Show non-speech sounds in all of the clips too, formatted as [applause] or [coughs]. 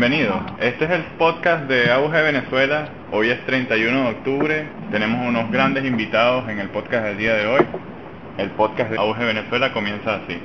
bienvenidos. Este es el podcast de Auge Venezuela. Hoy es 31 de octubre. Tenemos unos grandes invitados en el podcast del día de hoy. El podcast de Auge Venezuela comienza así.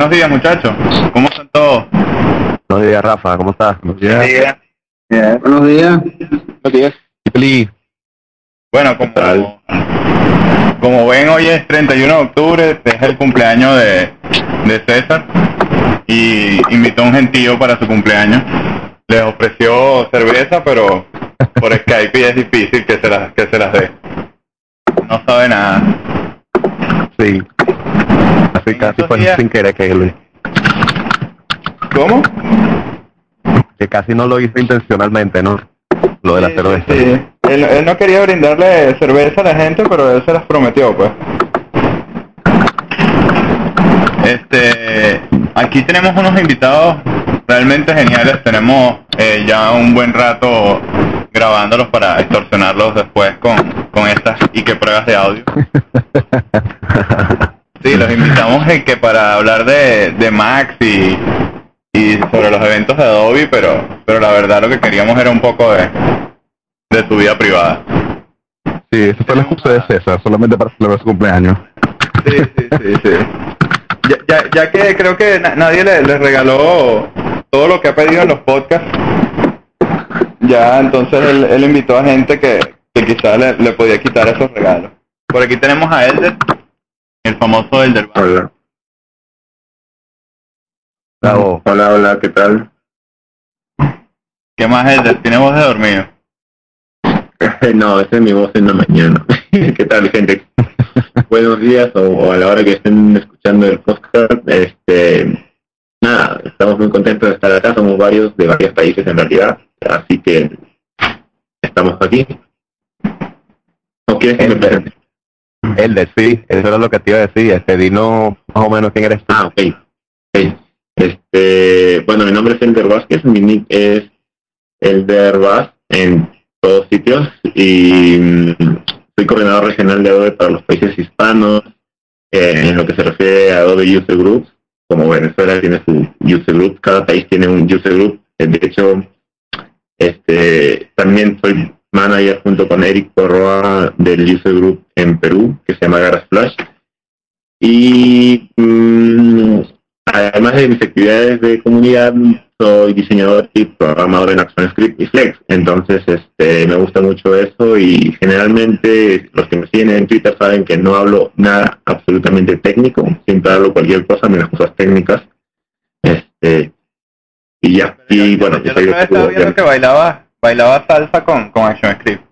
Buenos días muchachos. ¿Cómo están todos? Buenos días, Rafa, ¿cómo estás? Buenos días. Buenos días. Buenos días. Bueno, como, tal? como ven, hoy es 31 de octubre, es el cumpleaños de, de César y invitó a un gentío para su cumpleaños. Les ofreció cerveza, pero por Skype es difícil que se las, que se las dé. No sabe nada. Sí. Casi estos fue días- sin querer que, lo- ¿Cómo? que casi no lo hizo intencionalmente, ¿no? Lo de la Sí, cerveza. sí. Él, él no quería brindarle cerveza a la gente, pero él se las prometió, pues. Este, aquí tenemos unos invitados realmente geniales. Tenemos eh, ya un buen rato grabándolos para extorsionarlos después con, con estas y que pruebas de audio. [laughs] Sí, los invitamos en que para hablar de, de Max y, y sobre los eventos de Adobe, pero, pero la verdad lo que queríamos era un poco de, de tu vida privada. Sí, esa fue la excusa de César, solamente para celebrar su cumpleaños. Sí, sí, sí, sí. Ya, ya, ya que creo que na- nadie le, le regaló todo lo que ha pedido en los podcasts, ya entonces él, él invitó a gente que, que quizás le, le podía quitar esos regalos. Por aquí tenemos a Elder, el famoso Elder. Hola. Bravo. Hola, hola, ¿qué tal? ¿Qué más Elder? Tiene voz de dormido. [laughs] no, esa es mi voz en la mañana. [laughs] ¿Qué tal, gente? [laughs] buenos días o, o a la hora que estén escuchando el podcast. Este, nada, estamos muy contentos de estar acá. Somos varios de varios países en realidad, así que estamos aquí. ¿No quieres que me Elder. presente? El de sí, eso era lo que te iba a decir. Este, dinos más o menos quién eres tú. Ah, ok. Ok. Este, bueno, mi nombre es Elder Vázquez, mi nick es Elder Vaz en todos sitios y mm, soy coordinador regional de Adobe para los países hispanos eh, en lo que se refiere a Adobe User Groups. Como Venezuela tiene su User Group, cada país tiene un User Group. Eh, De hecho, este, también soy manager junto con Eric Corroa del User Group en Perú, que se llama Garage Flash. Y mm, además de mis actividades de comunidad, soy diseñador y programador en ActionScript y Flex. Entonces, este, me gusta mucho eso y generalmente los que me siguen en Twitter saben que no hablo nada absolutamente técnico. Siempre hablo cualquier cosa menos cosas técnicas. Este, y ya, y bueno, yo, yo estaba viendo que bailaba, bailaba salsa con, con ActionScript.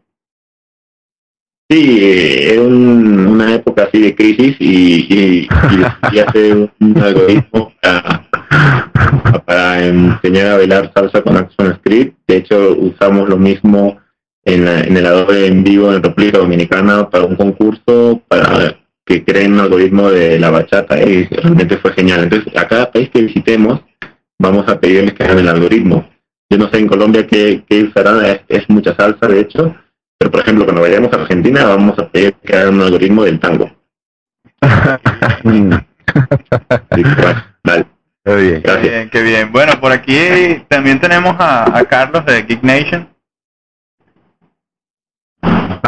Sí, eh, era un- una época así de crisis y, y, y, y [laughs] un, algoritmo para, para enseñar a bailar salsa con ActionScript. De hecho, usamos lo mismo en, la- en el Adobe en vivo en República Dominicana para un concurso para que creen un algoritmo de la bachata y realmente fue genial. Entonces, a cada país que visitemos vamos a pedirles que hagan el algoritmo. Yo no sé en Colombia qué, qué usarán, es, es mucha salsa de hecho, pero por ejemplo cuando vayamos a Argentina vamos a pedir que hagan un algoritmo del tango. [laughs] Qué bien. Qué bien, qué bien. Bueno, por aquí también tenemos a, a Carlos de Geek Nation.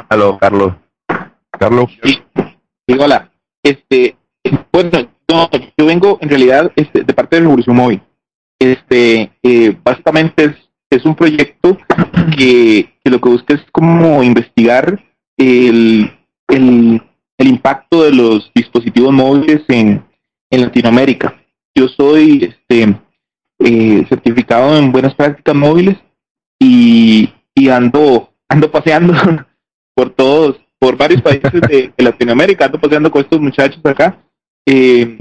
Aló, Carlos. Carlos. Sí, sí, hola. Este, bueno, no, yo vengo en realidad este, de parte de Revolución Móvil. Este, eh, básicamente es, un proyecto que, que lo que busca es como investigar el, el, el impacto de los dispositivos móviles en, en Latinoamérica. Yo soy este, eh, certificado en buenas prácticas móviles y, y ando, ando paseando [laughs] por todos, por varios países de, de Latinoamérica, ando paseando con estos muchachos acá eh,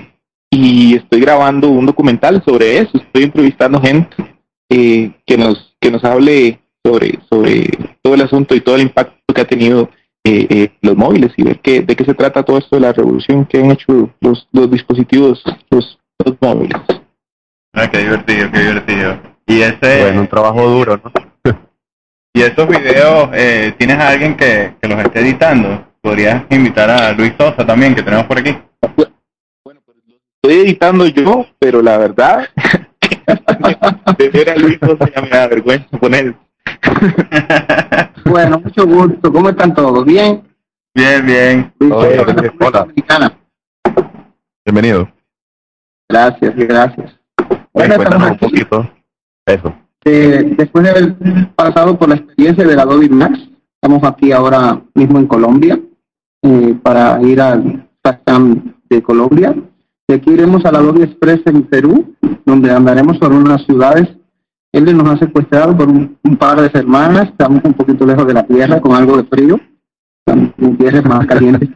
y estoy grabando un documental sobre eso, estoy entrevistando gente eh, que nos que nos hable sobre sobre todo el asunto y todo el impacto que ha tenido eh, eh, los móviles y ver qué, de qué se trata todo esto de la revolución que han hecho los, los dispositivos, los, los móviles. Ah, qué divertido, qué divertido. Y ese, Bueno, un trabajo duro, ¿no? [laughs] y esos videos, eh, ¿tienes a alguien que, que los esté editando? Podrías invitar a Luis Sosa también, que tenemos por aquí. Estoy editando yo, pero la verdad, [laughs] de ver a Luis no se ya me da vergüenza poner. Bueno, mucho gusto. ¿Cómo están todos? ¿Bien? bien, bien. Luis Hola. Dominicana. Bienvenido. Gracias, gracias. Bueno, Cuéntanos un poquito. Eso. eh, después de haber pasado por la experiencia del Adobe Max, estamos aquí ahora mismo en Colombia eh, para ir al FASTAM de Colombia. De aquí iremos al Adobe Express en Perú, donde andaremos por unas ciudades. Él nos ha secuestrado por un, un par de semanas, estamos un poquito lejos de la tierra, con algo de frío. Mi tierra es más caliente.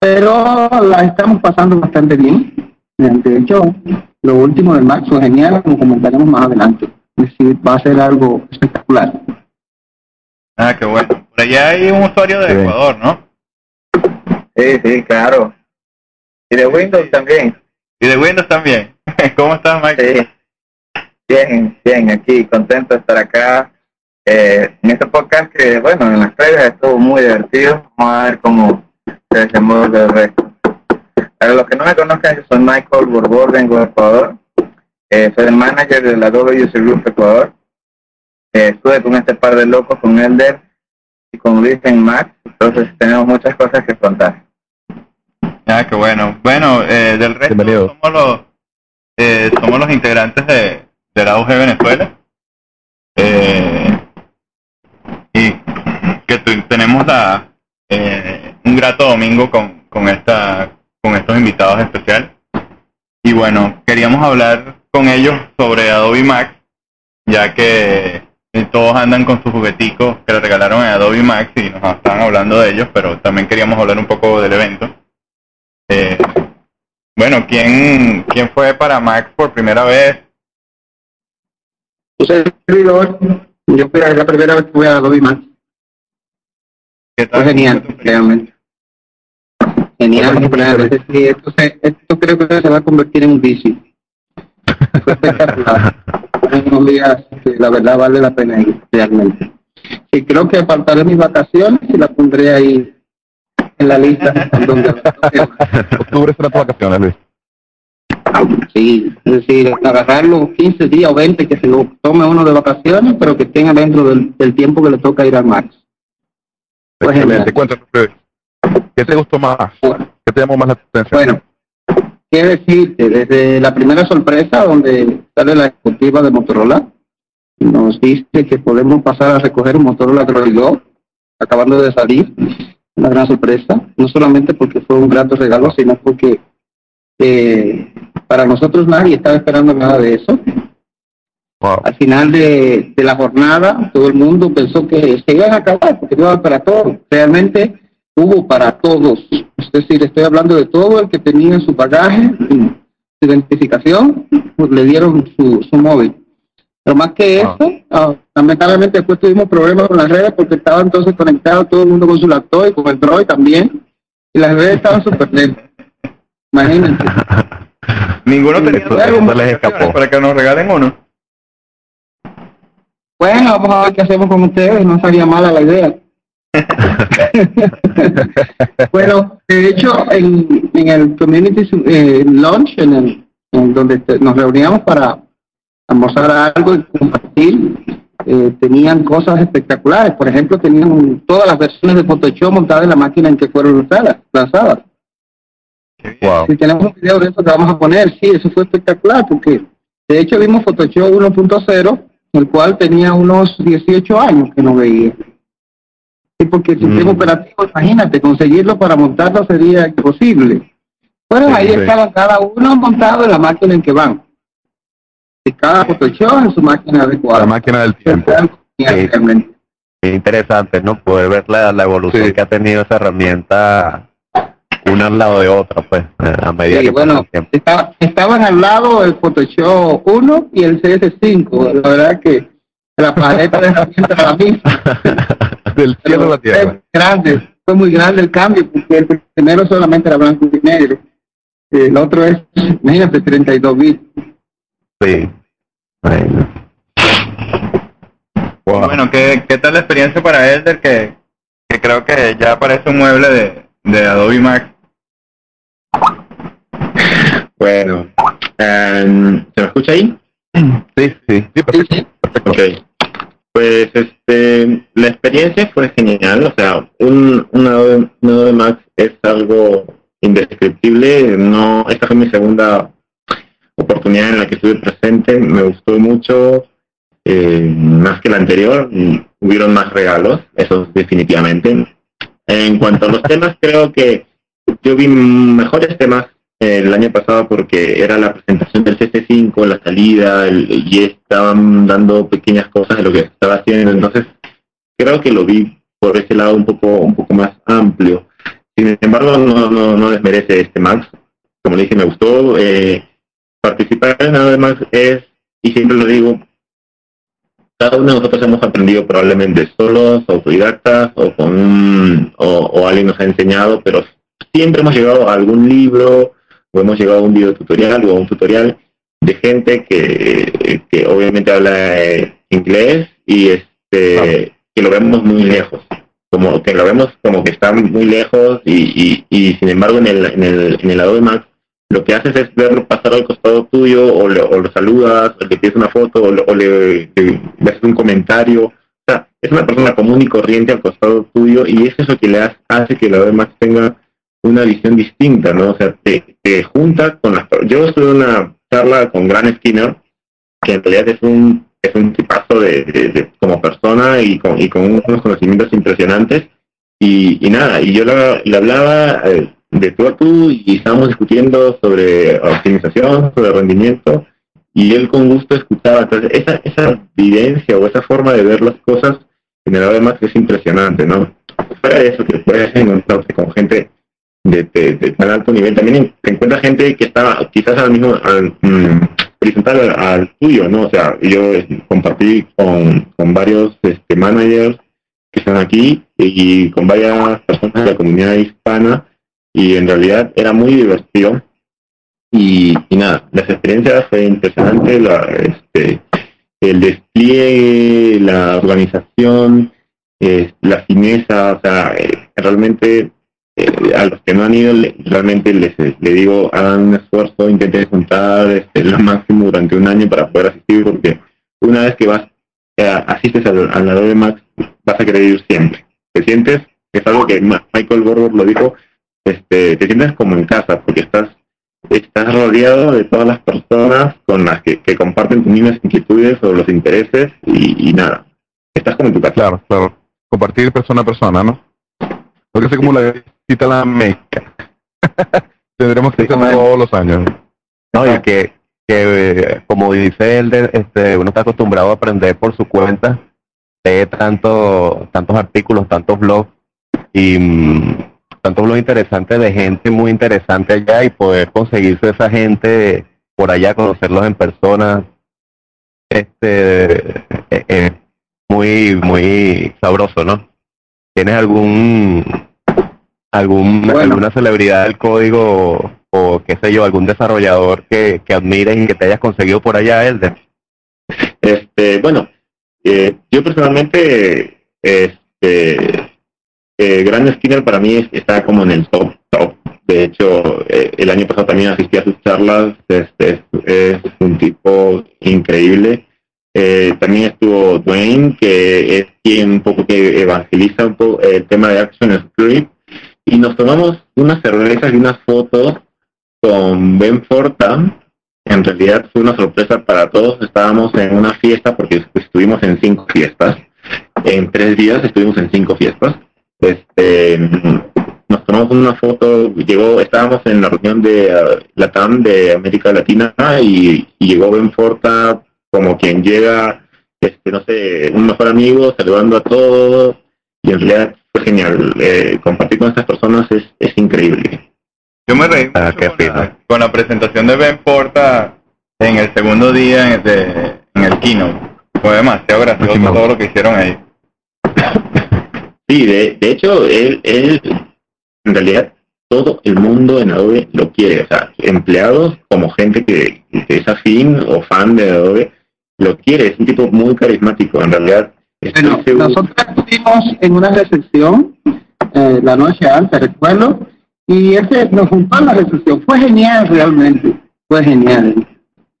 Pero la estamos pasando bastante bien. De hecho, lo último del Max fue genial, como comentaremos más adelante. Es decir, va a ser algo espectacular. Ah, qué bueno. Por allá hay un usuario de Sí. Ecuador, ¿no? Sí, sí, claro. Y de Windows también. Y de Windows también. [laughs] ¿Cómo estás, Mike? Sí. Bien, bien, aquí, contento de estar acá. Eh, en este podcast que, bueno, en las redes estuvo muy divertido. Vamos a ver cómo se desenvuelve el resto. Para los que no me conozcan, yo soy Michael Borbor, vengo de Ecuador. Eh, soy el manager de la Adobe User Group Ecuador. Eh, estuve con este par de locos, con Elder y con Luis en. Entonces tenemos muchas cosas que contar. Ah, qué bueno. Bueno, eh, del resto Bienvenido. somos los eh, somos los integrantes de, de la UG Venezuela. Eh, y que tu- tenemos la, eh, un grato domingo con, con esta con estos invitados especiales. Y bueno, queríamos hablar con ellos sobre Adobe Max, ya que eh, todos andan con sus jugueticos que le regalaron a Adobe Max y nos estaban hablando de ellos, pero también queríamos hablar un poco del evento. Eh, bueno, ¿quién, ¿quién fue para Max por primera vez? Un servidor, yo fui la primera vez que fui a Adobe Max. ¿Qué tal? genial, ¿Cómo fue tu realmente. Genial. Sí, esto, se- esto creo que se va a convertir en un bici. Fue espectacular. Fueron [laughs] unos días que la verdad vale la pena ir, realmente. Y creo que apartaré mis vacaciones y la pondré ahí en la lista. donde Octubre será tu vacaciones, Luis. Sí, es decir, agarrar los 15 días o 20 que se lo tome uno de vacaciones, pero que tenga dentro del, del tiempo que le toca ir al Max. Pues Excelente. Cuéntanos. ¿Qué te gustó más? Bueno, ¿Qué te llamó más la atención? Bueno, qué decirte, desde la primera sorpresa donde sale la ejecutiva de Motorola, nos dice que podemos pasar a recoger un Motorola Droid 2, acabando de salir, una gran sorpresa, no solamente porque fue un grato regalo, sino porque eh, para nosotros nadie estaba esperando nada de eso. Wow. Al final de, de la jornada, todo el mundo pensó que se iban a acabar, porque no iba para todos. Realmente hubo para todos. Es decir, estoy hablando de todo el que tenía su bagaje, su identificación, pues le dieron su, su móvil. Pero más que Ah. eso, ah, lamentablemente después tuvimos problemas con las redes porque estaban entonces conectados todo el mundo con su laptop y con el Droid también. Y las redes estaban [laughs] súper lentas. Imagínense. [laughs] Ninguno tenía algo eso más les escapó. para que nos regalen uno. Bueno, vamos a ver qué hacemos con ustedes, no sería mala la idea. [laughs] bueno, de hecho, en, en el Community eh, Lunch, en el, en donde te- nos reuníamos para almorzar algo y compartir, eh, tenían cosas espectaculares. Por ejemplo, tenían todas las versiones de Photoshop montadas en la máquina en que fueron lanzadas. lanzadas. Wow. Si tenemos un video de eso que vamos a poner, sí, eso fue espectacular, porque de hecho vimos Photoshop 1.0, el cual tenía unos 18 años que no veía. Sí, porque el sistema Mm. operativo, imagínate, conseguirlo para montarlo sería imposible. Bueno, Sí, ahí sí. estaban cada uno montado en la máquina en que van. Y cada Photoshop en su máquina adecuada. La máquina del tiempo. Sí. Interesante, ¿no? Poder ver la, la evolución Sí. que ha tenido esa herramienta una al lado de otra, pues, a medida Sí, que bueno, estaba- estaban al lado el Photoshop 1 y el CS5. La verdad que la paleta de herramientas era la misma. [laughs] Del cielo a la tierra. Fue grande, fue muy grande el cambio, porque el primero solamente era blanco y negro. El otro es, imagínate, 32 bits. Sí. Bueno. Wow. Bueno, ¿qué, ¿qué tal la experiencia para Elder? Que, que creo que ya parece un mueble de, de Adobe Max. Bueno, em, ¿se me escucha ahí? Sí, sí, sí, Sí, perfecto. sí. perfecto. Ok. Pues este, la experiencia fue genial, o sea, un, un Adobe, un Adobe Max es algo indescriptible, no, esta fue mi segunda oportunidad en la que estuve presente, me gustó mucho, eh, más que la anterior, hubieron más regalos, eso definitivamente. En cuanto a los temas, creo que yo vi mejores temas eh, el año pasado porque era la presentación del CC5, la salida, y estaban dando pequeñas cosas de lo que estaba haciendo, entonces creo que lo vi por ese lado un poco un poco más amplio. Sin embargo, no, no, no desmerece este Max. Como dije, me gustó. Eh, participar Max es, y siempre lo digo, cada uno de nosotros hemos aprendido probablemente solos, autodidactas, o con un, o, alguien nos ha enseñado, pero siempre hemos llegado a algún libro, o hemos llegado a un video tutorial o a un tutorial de gente que, que obviamente habla eh, inglés y este que lo vemos muy lejos como que lo vemos como que está muy lejos y, y, y sin embargo en el, en el en el Adobe Max lo que haces es verlo pasar al costado tuyo o, le- o lo saludas o le pides una foto o, o le, le- haces un comentario o sea, es una persona común y corriente al costado tuyo y eso es lo que le hace, que el Adobe Max tenga una visión distinta, ¿no? O sea, te, te junta con las... Yo estuve en una charla con Gran Skinner, que en realidad es un es un tipazo de, como persona y con, y con unos conocimientos impresionantes. Y, y nada, y yo le, le hablaba eh, de tú a tú y estábamos discutiendo sobre optimización, sobre rendimiento. y él con gusto escuchaba. Entonces, esa, esa evidencia o esa forma de ver las cosas en el además es impresionante, ¿no? Fuera de eso, que puedes encontrarte con gente de, de, tan alto nivel, también te encuentras gente que está quizás al mismo, al, mm, horizontal al, al tuyo, ¿no? O sea, yo eh, compartí con, con varios este, managers que están aquí y con varias personas de la comunidad hispana y en realidad era muy divertido y, y nada, las experiencias fue impresionante, la, este, el despliegue, la organización, eh, la fineza, o sea, eh, realmente eh, a los que no han ido realmente les, le digo hagan un esfuerzo, intenten juntar este, lo máximo durante un año para poder asistir porque una vez que vas eh, asistes al, al Adobe Max vas a querer ir siempre. Te sientes, es algo que Michael Borber lo dijo, este, te sientes como en casa porque estás estás rodeado de todas las personas con las que, que comparten tus mismas inquietudes o los intereses y, y nada, estás como en tu casa. Claro, claro. Compartir persona a persona, ¿no? Porque es como la visita a la Meca. [laughs] Tendremos que Sí, todos los años. No, y que, que eh, como dice él, de- este, uno está acostumbrado a aprender por su cuenta, lee tanto, tantos artículos, tantos blogs y mm, tantos blogs interesantes de gente muy interesante allá y poder conseguirse esa gente por allá, conocerlos en persona, este, eh, eh, muy, muy sabroso, ¿no? ¿Tienes algún, algún, Bueno. alguna celebridad del código o qué sé yo, algún desarrollador que, que admires y que te hayas conseguido por allá, Elder? Este, bueno, eh, yo personalmente, este, eh, Grand Skinner para mí es- está como en el top, top. De hecho, eh, el año pasado también asistí a sus charlas, este, es, es un tipo increíble. Eh, también estuvo Dwayne, que es quien un poco que evangeliza un poco el tema de Action Script. Y nos tomamos unas cervezas y unas fotos con Ben Forta, en realidad fue una sorpresa para todos. Estábamos en una fiesta porque estuvimos en cinco fiestas. En tres días estuvimos en cinco fiestas. Este, nos tomamos una foto, llegó, estábamos en la reunión de eh, Latam de América Latina y, y llegó Ben Forta como quien llega, este, no sé, un mejor amigo, saludando a todos. Y en realidad fue genial. Eh, compartir con estas personas es, es increíble. Yo me reí Ah, mucho con, la, con la presentación de Ben Porta en el segundo día en el, de- en el keynote. Fue demasiado gracioso Keynote. todo lo que hicieron ahí. Sí, de, de hecho, él, él, en realidad, todo el mundo en Adobe lo quiere. O sea, empleados como gente que, que es afín o fan de Adobe, lo quiere. Es un tipo muy carismático. En realidad, Bueno, nosotros estuvimos en una recepción eh, la noche antes, recuerdo, y ese nos juntó en la recepción. Fue genial realmente, fue genial.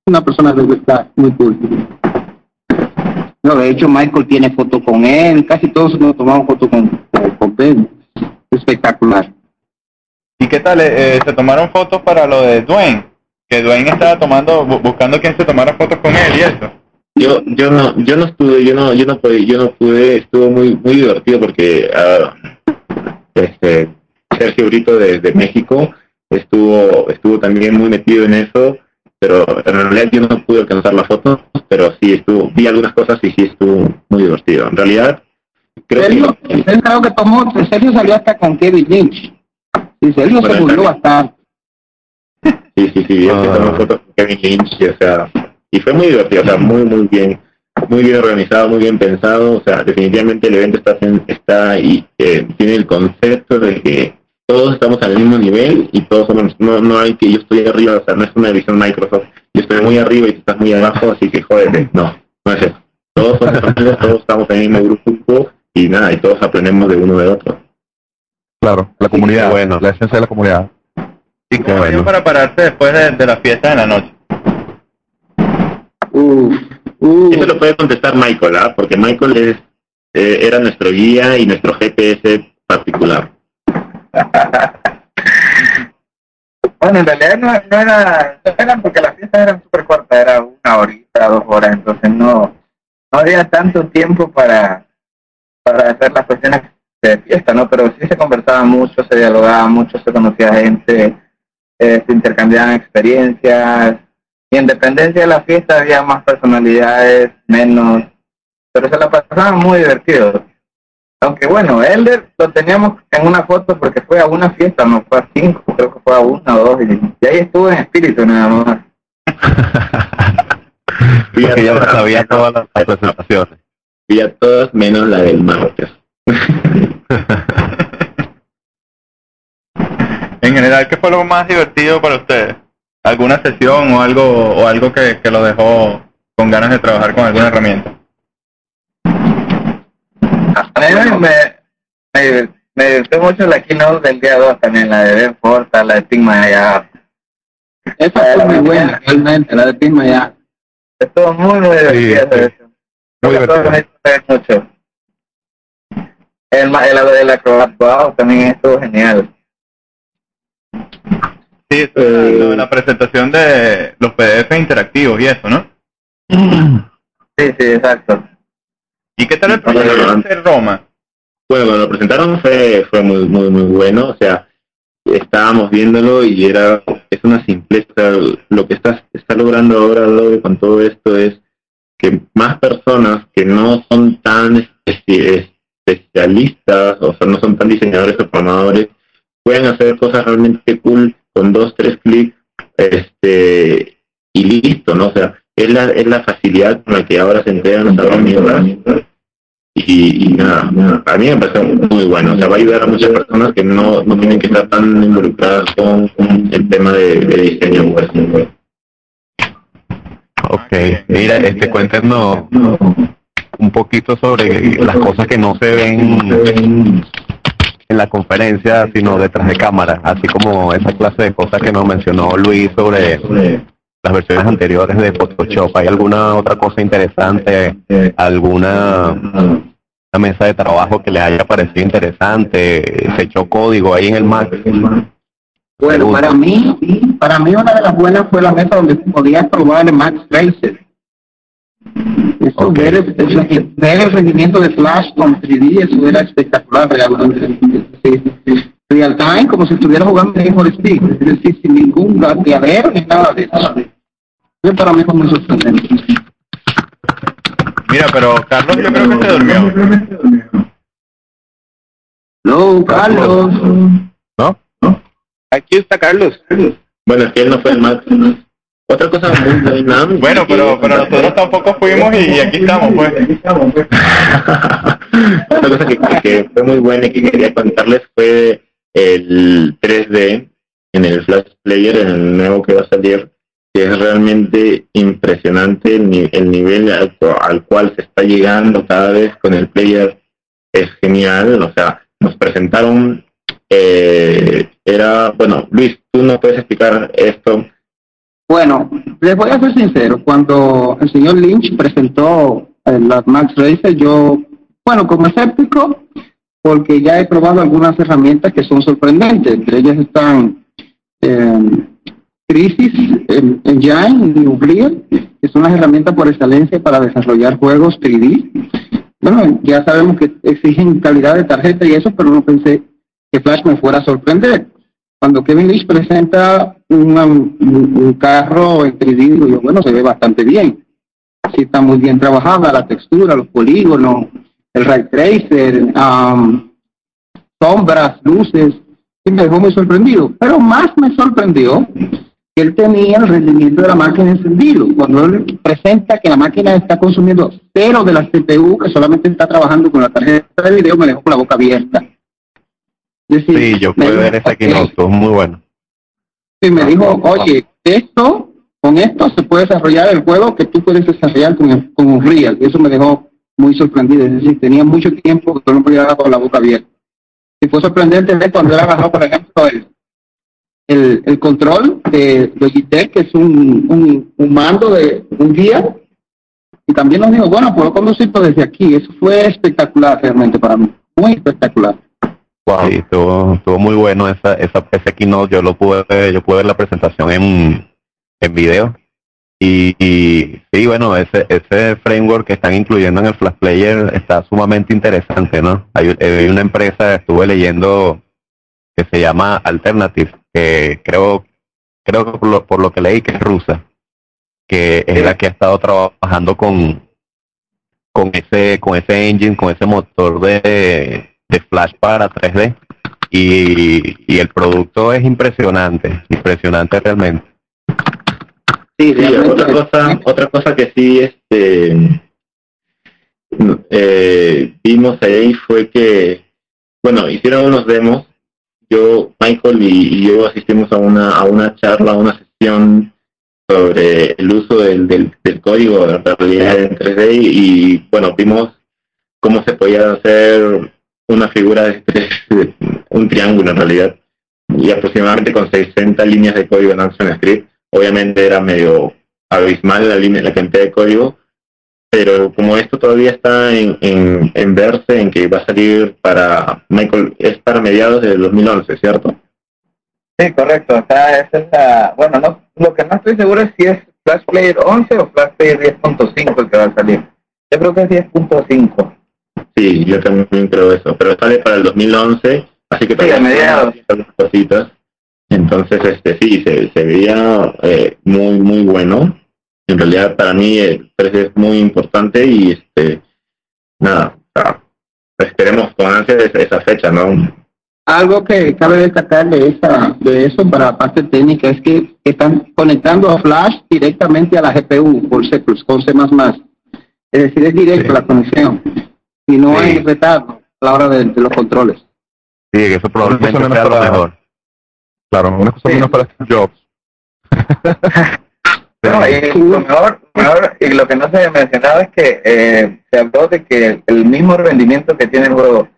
Una persona de verdad muy cool. No, de hecho Michael tiene foto con él, casi todos nos tomamos foto con, con Ben. Espectacular. ¿Y qué tal? Eh, eh, se tomaron fotos para lo de Dwayne. Que Dwayne estaba tomando, bu- buscando quién se tomara fotos con él y eso. yo, yo no, yo no estuve, yo no, yo no pude, yo no pude, estuvo muy, muy divertido porque ah, este Sergio Brito de, de México estuvo, estuvo también muy metido en eso, pero en realidad yo no pude alcanzar las fotos, pero sí estuvo, vi algunas cosas y sí estuvo muy divertido. En realidad, creo Sergio, que creo que tomó, Sergio salió hasta con Kevin Lynch. Y Sergio Bueno, se murió también. bastante. Sí, sí, sí, Ah. ah. tomó fotos con Kevin Lynch, y, o sea, y fue muy divertido, o sea, muy, muy bien, muy bien organizado, muy bien pensado, o sea, definitivamente el evento está, está y eh, tiene el concepto de que todos estamos al mismo nivel y todos somos, no, no hay que yo estoy arriba, o sea, no es una división Microsoft, yo estoy muy arriba y tú estás muy abajo, así que jódete, no, no es eso. Todos somos amigos, todos estamos en el mismo grupo y nada, y todos aprendemos de uno de otro. Claro, la comunidad, bueno. la esencia de la comunidad. ¿Y cómo bueno. para pararse después de, de la fiesta de la noche? Uf, uf. Eso lo puede contestar Michael, ¿ah? Porque Michael es, eh, era nuestro guía y nuestro GPS particular. Bueno, en realidad no, era, no eran porque las fiestas eran súper cortas, era una horita, dos horas, entonces no, no había tanto tiempo para, para hacer las cuestiones de fiesta, ¿no? Pero sí se conversaba mucho, se dialogaba mucho, se conocía gente, eh, se intercambiaban experiencias, y en dependencia de la fiesta había más personalidades, menos, pero se la pasaban muy divertido. Aunque bueno, Elder lo teníamos en una foto porque fue a una fiesta, no fue a cinco, creo que fue a una o dos, y, y ahí estuvo en espíritu nada más. [laughs] Porque ya sabía todas las las presentaciones. Y a todas menos la del martes. [laughs] En general, ¿qué fue lo más divertido para ustedes? ¿Alguna sesión o algo o algo que, que lo dejó con ganas de trabajar con alguna herramienta? [laughs] A mí me, me, me divirtió mucho la keynote del día 2 también, la de Ben Forta, la de ya. Esa fue muy buena, realmente, la de ya. Estuvo muy, muy divertida. sí. sesión. Muy reír mucho. El, ma- el, el Acrobat también estuvo genial. Sí, Eh. la presentación de los PDF interactivos y eso, ¿no? Sí, sí, exacto. ¿Y qué tal el proyecto de Roma? Bueno, cuando lo presentaron fue, fue muy, muy, muy bueno. O sea, estábamos viéndolo y era es una simpleza. Lo que está, está logrando ahora Adobe con todo esto es que más personas que no son tan especi- especialistas o sea, no son tan diseñadores o programadores pueden hacer cosas realmente cool con dos, tres clics este y listo, ¿no? O sea, es la, es la facilidad con la que ahora se entregan las y, y nada, a mí me parece muy bueno, o sea, va a ayudar a muchas personas que no, no tienen que estar tan involucradas con, el tema de, diseño pues. Ok, mira, este, cuéntenos un poquito sobre las cosas que no se ven en la conferencia, sino detrás de cámara, así como esa clase de cosas que nos mencionó Luis sobre las versiones anteriores de Photoshop. ¿Hay alguna otra cosa interesante? ¿Alguna una mesa de trabajo que le haya parecido interesante? ¿Se echó código ahí en el Mac? Bueno, para mí, para mí una de las buenas fue la mesa donde podías probar el Max Tracer. Eso, Ok. ver, el, el- ver el rendimiento de Flash con 3D, eso era espectacular realmente. Sí, sí. Real time, como si estuviera jugando en for Speed, es decir, sin ningún gateadero ni nada de eso. Para mí fue muy sorprendente. Mira, pero Carlos yo creo que se durmió. No, Carlos. ¿No? Aquí está Carlos. Bueno, es que él no fue el más. Otra cosa muy buena. Bueno, pero, pero nosotros tampoco fuimos y aquí estamos, pues. [laughs] Otra cosa que, que fue muy buena y que quería contarles fue el 3D en el Flash Player, en el nuevo que va a salir, que es realmente impresionante el, el nivel al, al cual se está llegando cada vez con el player. Es genial, o sea, nos presentaron, eh, era, bueno, Luis, tú nos puedes explicar esto. Bueno, les voy a ser sincero, cuando el señor Lynch presentó eh, las Max Racer, yo, bueno, como escéptico, porque ya he probado algunas herramientas que son sorprendentes, entre ellas están eh, Crisis, Engine y Unreal, que son las herramientas por excelencia para desarrollar juegos 3D. Bueno, ya sabemos que exigen calidad de tarjeta y eso, pero no pensé que Flash me fuera a sorprender cuando Kevin Lynch presenta un, carro en 3D, digo yo, bueno, se ve bastante bien. Sí está muy bien trabajada la textura, los polígonos, el ray tracer, am, sombras, luces, y me dejó muy sorprendido. Pero más me sorprendió él tenía el rendimiento de la máquina encendido. Cuando él presenta que la máquina está consumiendo cero de la CPU, que solamente está trabajando con la tarjeta de video, me dejó con la boca abierta. Decir, Sí, yo pude ver ese estuvo muy bueno. Y me dijo, oye, esto, con esto se puede desarrollar el juego que tú puedes desarrollar con, con Unreal. Y eso me dejó muy sorprendido. Es decir, tenía mucho tiempo que yo no podía con la boca abierta. Y fue sorprendente ver cuando él agarró, por ejemplo, el, el, el control de Logitech, que es un, un, un mando de un guía. Y también nos dijo, bueno, puedo conducirlo desde aquí. Eso fue espectacular realmente para mí. Muy espectacular. Sí, estuvo, estuvo muy bueno esa, esa, ese keynote, yo lo pude ver, yo pude ver la presentación en, en video. Y, y sí, bueno, ese, ese framework que están incluyendo en el Flash Player está sumamente interesante, ¿no? Hay, hay una empresa, estuve leyendo, que se llama Alternative, que creo, creo que por lo, por lo que leí que es rusa. que es la que ha estado trabajando con con ese con ese engine, con ese motor de, de flash para 3D y, y el producto es impresionante, impresionante realmente. Sí, Sí, realmente- otra cosa, otra cosa que sí este eh, vimos ahí fue que, bueno, hicieron unos demos. Yo, Michael y, yo asistimos a una a una charla, a una sesión sobre el uso del, del, código de realidad en 3D y, bueno, vimos cómo se podía hacer una figura de un triángulo en realidad y aproximadamente con 60 líneas de código en ActionScript. Obviamente era medio abismal la línea, la cantidad de código, pero como esto todavía está en, en, en verse, en que va a salir para, Michael, es para mediados del 2011, ¿cierto? Sí, correcto. Esa es la... Bueno, no, lo que no estoy seguro es si es Flash Player 11 o Flash Player 10.5 el que va a salir. Yo creo que es 10.5. Sí, yo también creo eso, pero sale para el 2011, así que Sí, a todavía mediados. algunas cositas. Entonces, este sí, se, se veía eh, muy, muy bueno. En realidad, para mí, el 3D es muy importante y, este, nada, esperemos con ansia esa, esa fecha, ¿no? Algo que cabe destacar de esa, de eso para la parte técnica es que están conectando a Flash directamente a la GPU por C++, con C++. Es decir, es directo Sí. la conexión y no Sí. hay retardo a la hora de, de los controles. Sí, que eso probablemente sea lo mejor. Claro, una cosa Sí. menos para Steve Jobs. [laughs] No, y lo mejor, mejor, y lo que no se había mencionado es que eh, se habló de que el mismo rendimiento que tiene el juego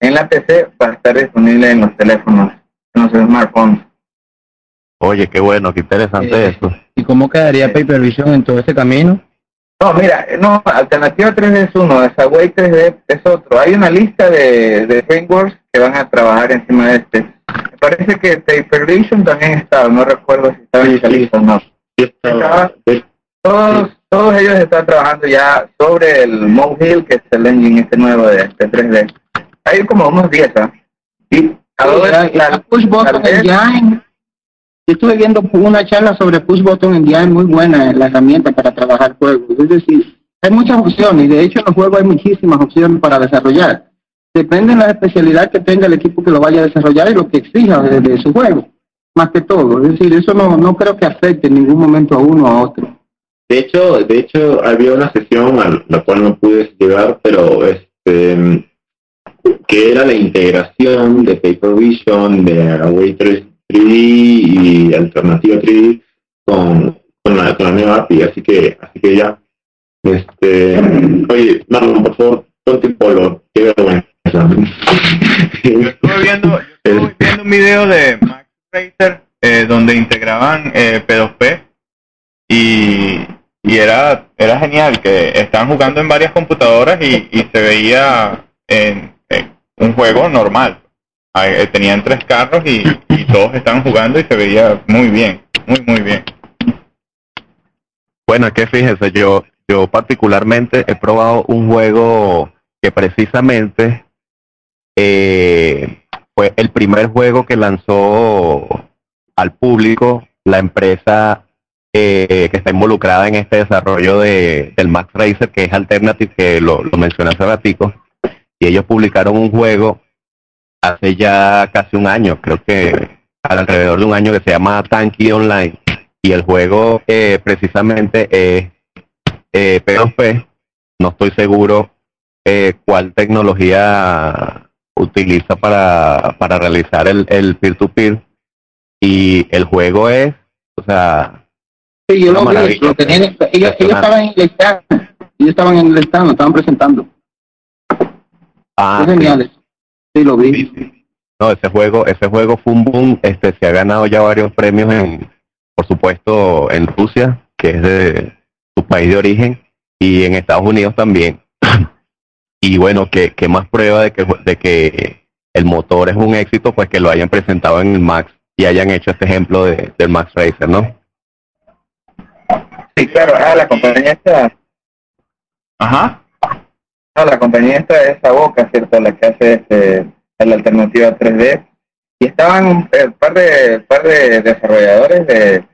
en la PC va a estar disponible en los teléfonos, en los smartphones. Oye, qué bueno, qué interesante Eh, eso. ¿Y cómo quedaría Paper Vision en todo ese camino? No, mira, no, Alternativa 3D es uno, Away 3D es otro. Hay una lista de, de frameworks que van a trabajar encima de este. Me parece que Paper Vision también estaba, no recuerdo si estaba en esa lista o no. Sí, está- de- Todos, todos ellos están trabajando ya sobre el Mohill, que es el engine este nuevo de, de 3D. Hay como unos 10, ¿ah? Y la- push button engine. Yo estuve viendo una charla sobre push button engine muy buena, la herramienta para trabajar juegos. Es decir, hay muchas opciones y de hecho en los juegos hay muchísimas opciones para desarrollar. Depende de la especialidad que tenga el equipo que lo vaya a desarrollar y lo que exija de, de su juego, más que todo. Es decir, eso no, no creo que afecte en ningún momento a uno o a otro. De hecho, de hecho había una sesión a la cual no pude llegar, pero este que era la integración de Paper Vision, de Away 3, 3D y Alternativa 3D con, con, la, con la nueva API, así que, así que ya. Este, oye, Marlon, por favor, ponte polo, qué vergüenza. Yo estuve viendo, yo estuve viendo un video de [laughs] Racer eh, donde integraban eh, P2P y, era, era genial que estaban jugando en varias computadoras y, se veía en, un juego normal. Eh, Tenían tres carros y, y todos estaban jugando y se veía muy bien, muy muy bien. Bueno, es que fíjense, yo, yo particularmente he probado un juego que precisamente eh, el primer juego que lanzó al público la empresa eh, que está involucrada en este desarrollo de, del Max Racer, que es Alternative, que lo, lo mencioné hace ratico, y ellos publicaron un juego hace ya casi un año, creo que alrededor de un año, que se llama Tanky Online y el juego eh, precisamente es eh, P2P. No estoy seguro eh, cuál tecnología utiliza para, para realizar el, el peer-to-peer. Y el juego es, o sea, Sí, yo lo vi, tenían- ellos, ellos estaban en el stand, ellos estaban en el stand, lo estaban presentando. ah, es sí, lo vi. sí, sí. No, ese juego, ese juego fue un boom, este se ha ganado ya varios premios en, por supuesto, en Rusia, que es de su país de origen, y en Estados Unidos también. Y bueno, que, que más prueba de que, de que el motor es un éxito, pues que lo hayan presentado en el Max y hayan hecho este ejemplo de, del Max Racer, ¿no? Sí, claro, ah, la compañía esta, Ajá. no, la compañía esta es Aboca, ¿cierto? La que hace este, la alternativa 3D. Y estaban un eh, par de par de desarrolladores de,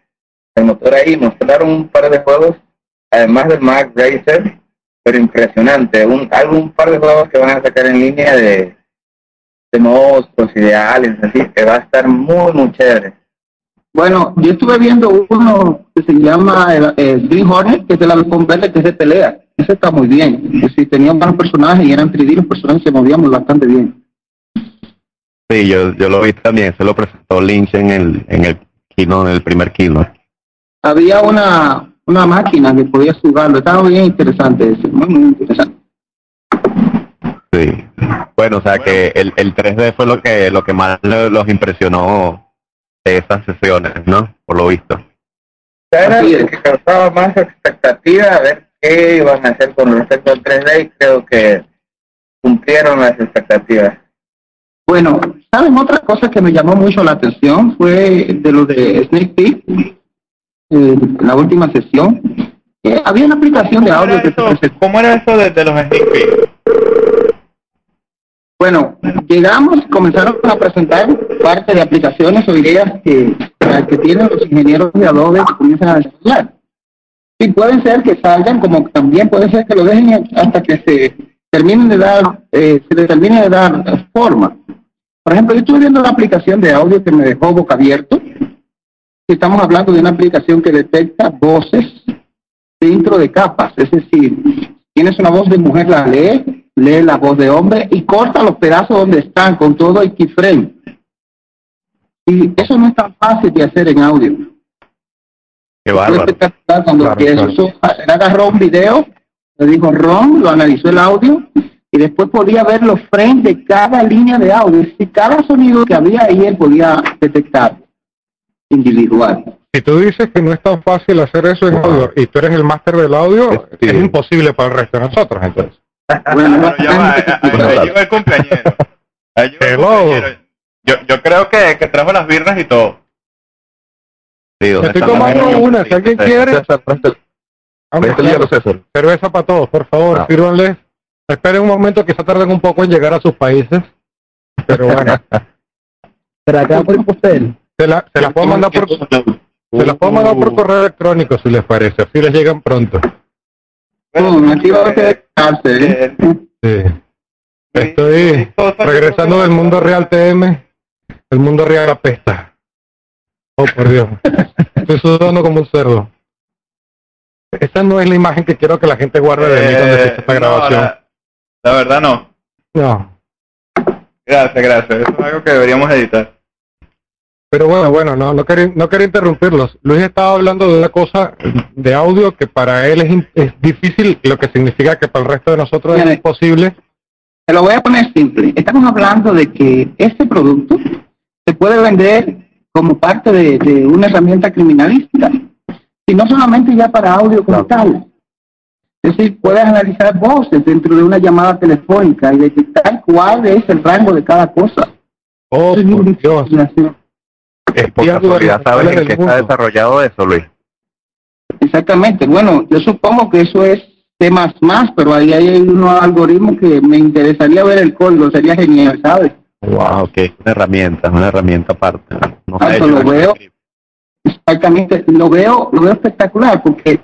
el motor ahí, mostraron un par de juegos, además del Mac Racer, pero impresionante, un, algún par de juegos que van a sacar en línea de, de monstruos y de aliens, así que va a estar muy, muy chévere. Bueno, yo estuve viendo uno que se llama eh, eh, Green Hornet, que es de la halcón verde, que es de pelea. Ese está muy bien. Decir, tenían buenos personajes y eran 3D, los personajes se movían bastante bien. Sí, yo, yo lo vi también, se lo presentó Lynch en el, en el kino, en el primer kino. Había una, una máquina que podía jugarlo, estaba bien interesante ese, muy, muy interesante. Sí. Bueno, o sea que el, el 3D fue lo que, lo que más lo- los impresionó de esas sesiones, ¿no? Por lo visto. Era el que causaba más expectativa a ver qué iban a hacer con respecto al 3D y creo que cumplieron las expectativas. Bueno, ¿saben? Otra cosa que me llamó mucho la atención fue de lo de Snake Peek, eh, la última sesión. Eh, había una aplicación de ¿Cómo audio que se eso, presentó. ¿Cómo era eso de, de los sneak peeks? Bueno, llegamos, comenzaron a presentar parte de aplicaciones o ideas que, que tienen los ingenieros de Adobe que comienzan a desarrollar. Y pueden ser que salgan, como también puede ser que lo dejen hasta que se terminen de dar, eh, se le termine de dar forma. Por ejemplo, yo estuve viendo una aplicación de audio que me dejó boca abierto. Estamos hablando de una aplicación que detecta voces dentro de capas, es decir, tienes una voz de mujer, la lee, lee la voz de hombre y corta los pedazos donde están con todo el keyframe. Y eso no es tan fácil de hacer en audio. Qué bárbaro. cuando Claro, claro. eso- agarró un video, le dijo ROM, lo analizó el audio y después podía ver los frames de cada línea de audio. Y cada sonido que había ahí él podía detectar individual. Si tú dices que no es tan fácil hacer eso en audio y tú eres el máster del audio, Sí. es imposible para el resto de nosotros, entonces. [laughs] Bueno, Bueno, ya va, bastante ahí- ahí complicado. llegó el cumpleañero. Ahí el cumpleañero. Yo, yo creo que, que trajo las birras y todo. Sí, ¿dónde Estoy tomando mano? una, si alguien quiere, César, hielo, César. cerveza para todos, por favor, Ah. sírvanles. Esperen un momento que se tarden un poco en llegar a sus países. Pero bueno, [laughs] Pero acá por usted. Se, la, se las puedo mandar por se las puedo mandar por correo electrónico si les parece, así les llegan pronto. No, aquí va a quedarse, Sí. Estoy regresando del mundo real TM. El mundo real apesta. Oh, por Dios. Estoy sudando como un cerdo. Esa no es la imagen que quiero que la gente guarde de mí cuando escuche esta Eh, no, grabación. la, la verdad no. No. Gracias, gracias. Eso es algo que deberíamos editar. Pero bueno, bueno, no, no quería, no quería interrumpirlos. Luis estaba hablando de una cosa de audio que para él es, es difícil, lo que significa que para el resto de nosotros es imposible. Te lo voy a poner simple. Estamos hablando de que este producto se puede vender como parte de, de una herramienta criminalística. Y no solamente ya para audio como tal. Es decir, puedes analizar voces dentro de una llamada telefónica y detectar cuál es el rango de cada cosa. Oh, por Dios. Hacer. Por casualidad, ¿sabes en qué está desarrollado eso, Luis? Exactamente. Bueno, yo supongo que eso es C++, pero ahí hay unos algoritmos que me interesaría ver el código. Sería genial, ¿sabes? Wow, ok. Una herramienta, una herramienta aparte. No Ah, lo veo. Exactamente, lo veo, lo veo espectacular porque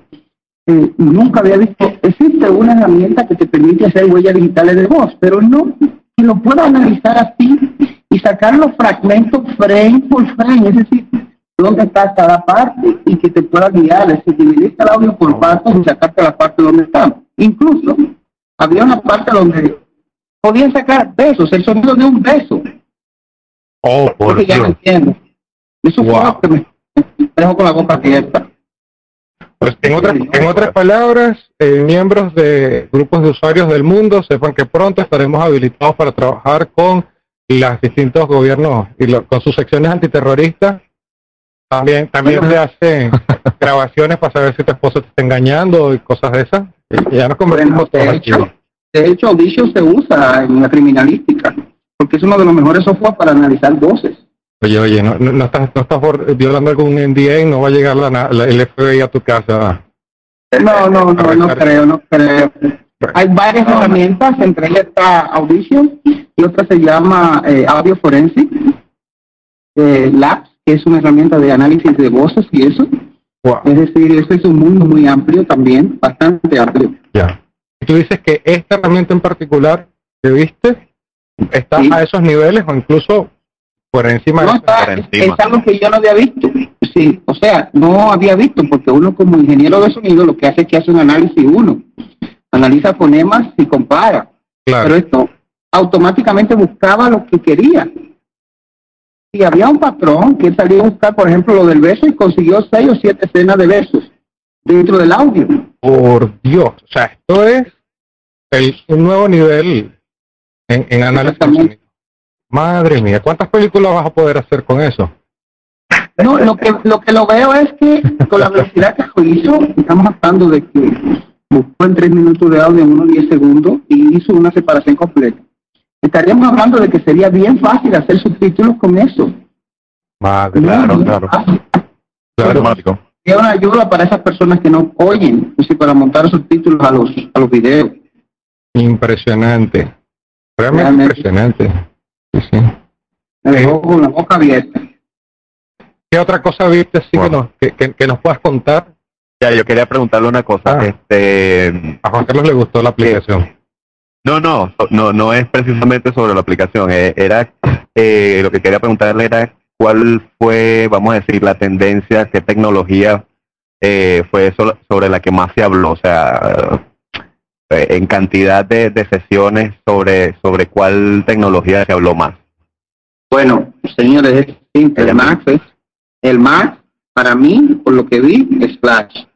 eh, nunca había visto, existe una herramienta que te permite hacer huellas digitales de voz, pero no que lo pueda analizar así y sacar los fragmentos frame por frame, es decir, dónde está cada parte y que te pueda guiar, es decir, dividir el audio por partes y sacarte la parte donde está. Incluso había una parte donde podían sacar besos, el sonido de un beso. Oh, por Porque ya lo Dios. entiendo. Eso fue lo que me me dejó con la boca abierta. Pues en otras, en otras palabras, eh, miembros de grupos de usuarios del mundo sepan que pronto estaremos habilitados para trabajar con los distintos gobiernos y lo- con sus secciones antiterroristas. También también se hacen [laughs] grabaciones para saber si tu esposo te está engañando y cosas de esas. Y ya nos convertimos Bueno, de hecho, de hecho, Audition se usa en la criminalística, porque es uno de los mejores software para analizar voces. Oye, oye, no, no, no estás, no estás violando algún NDA y no va a llegar la, la- el FBI a tu casa. No, no, no, no creo, no creo. Hay varias herramientas, entre ellas está Audition y otra se llama eh, Audio Forensic eh, Labs, que es una herramienta de análisis de voces y eso. Wow, Es decir, eso es un mundo muy amplio también, bastante amplio. ya. Y tú dices que esta herramienta en particular que viste está Sí. a esos niveles o incluso por encima No, de está, por encima. es algo que yo no había visto. Sí, o sea, no había visto, porque uno como ingeniero de sonido lo que hace es que hace un análisis uno. Analiza fonemas y compara. Claro. Pero esto automáticamente buscaba lo que quería. Y había un patrón que salía a buscar, por ejemplo, lo del beso y consiguió seis o siete escenas de besos dentro del audio. Por Dios, o sea, esto es el, un nuevo nivel en, en análisis. Madre mía, ¿cuántas películas vas a poder hacer con eso? No, lo que, lo que lo veo es que con la velocidad que lo hizo, estamos hablando de que buscó en tres minutos de audio en unos 10 segundos y hizo una separación completa. Estaríamos hablando de que sería bien fácil hacer subtítulos con eso. Madre Muy, Claro, claro. fácil. Claro. automático. Sería una ayuda para esas personas que no oyen, es decir, para montar subtítulos a los, a los videos. Impresionante. Realmente Realmente. impresionante. Sí, sí. Me dejó con la boca abierta. ¿Qué otra cosa viste así que, nos, que, que- que nos puedas contar? Ya, yo quería preguntarle una cosa. Ah. Este, A Juan Carlos le gustó la aplicación. no, no, no, no es precisamente sobre la aplicación. eh, era eh, lo que quería preguntarle era cuál fue, vamos a decir, la tendencia, qué tecnología eh, fue eso sobre la que más se habló. O sea, eh, en cantidad de, de sesiones sobre sobre cuál tecnología se habló más. Bueno, señores, es simple. El Max es, el Max, para mí, por lo que vi, es Flash.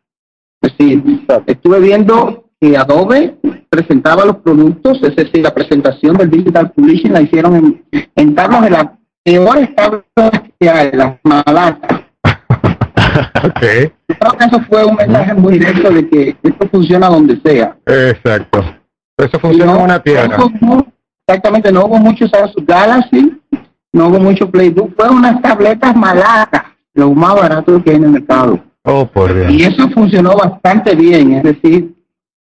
Decir, estuve viendo que Adobe presentaba los productos, es decir, la presentación del Digital Publishing la hicieron en, en tablas de las peores tablas que hay, las malacas. [laughs] Ok, Yo creo que eso fue un mensaje muy directo de que esto funciona donde sea. exacto. Eso funciona en una no hubo- exactamente, no hubo mucho Samsung Galaxy, no hubo mucho Playbook, fue unas tabletas malacas, lo más barato que hay en el mercado. Oh, por Dios. Y eso funcionó bastante bien, es decir,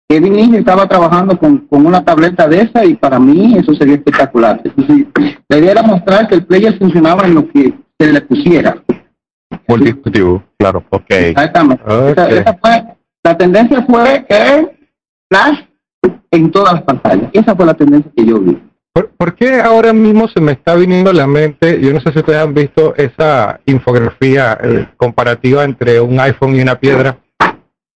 Kevin Lynch estaba trabajando con, con una tableta de esa y para mí eso sería espectacular. Es decir, la idea era mostrar que el player funcionaba en lo que se le pusiera. Multidispositivo, claro, ok. Exactamente. Ok. Esa, esa fue, la tendencia fue que Flash en todas las pantallas. Esa fue la tendencia que yo vi. ¿Por, por qué ahora mismo se me está viniendo a la mente? Yo no sé si ustedes han visto esa infografía eh, comparativa entre un iPhone y una piedra.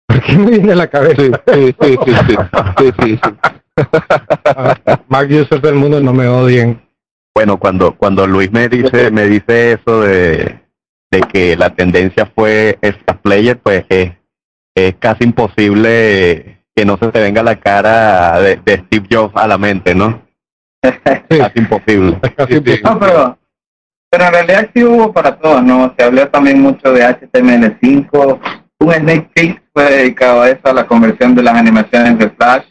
¿Por qué me viene a la cabeza? Sí, sí, sí, sí, sí, sí, sí. [laughs] Mac users del mundo no me odien. Bueno, cuando cuando Luis me dice me dice eso de, de que la tendencia fue esta player, pues es, es casi imposible que no se te venga la cara de, de Steve Jobs a la mente, ¿no? Sí, Casi imposible. es casi Sí, sí. imposible. No, pero, pero en realidad sí hubo para todos, ¿no? Se habló también mucho de HTML5. Un Snake Peek fue dedicado a eso, a la conversión de las animaciones de Flash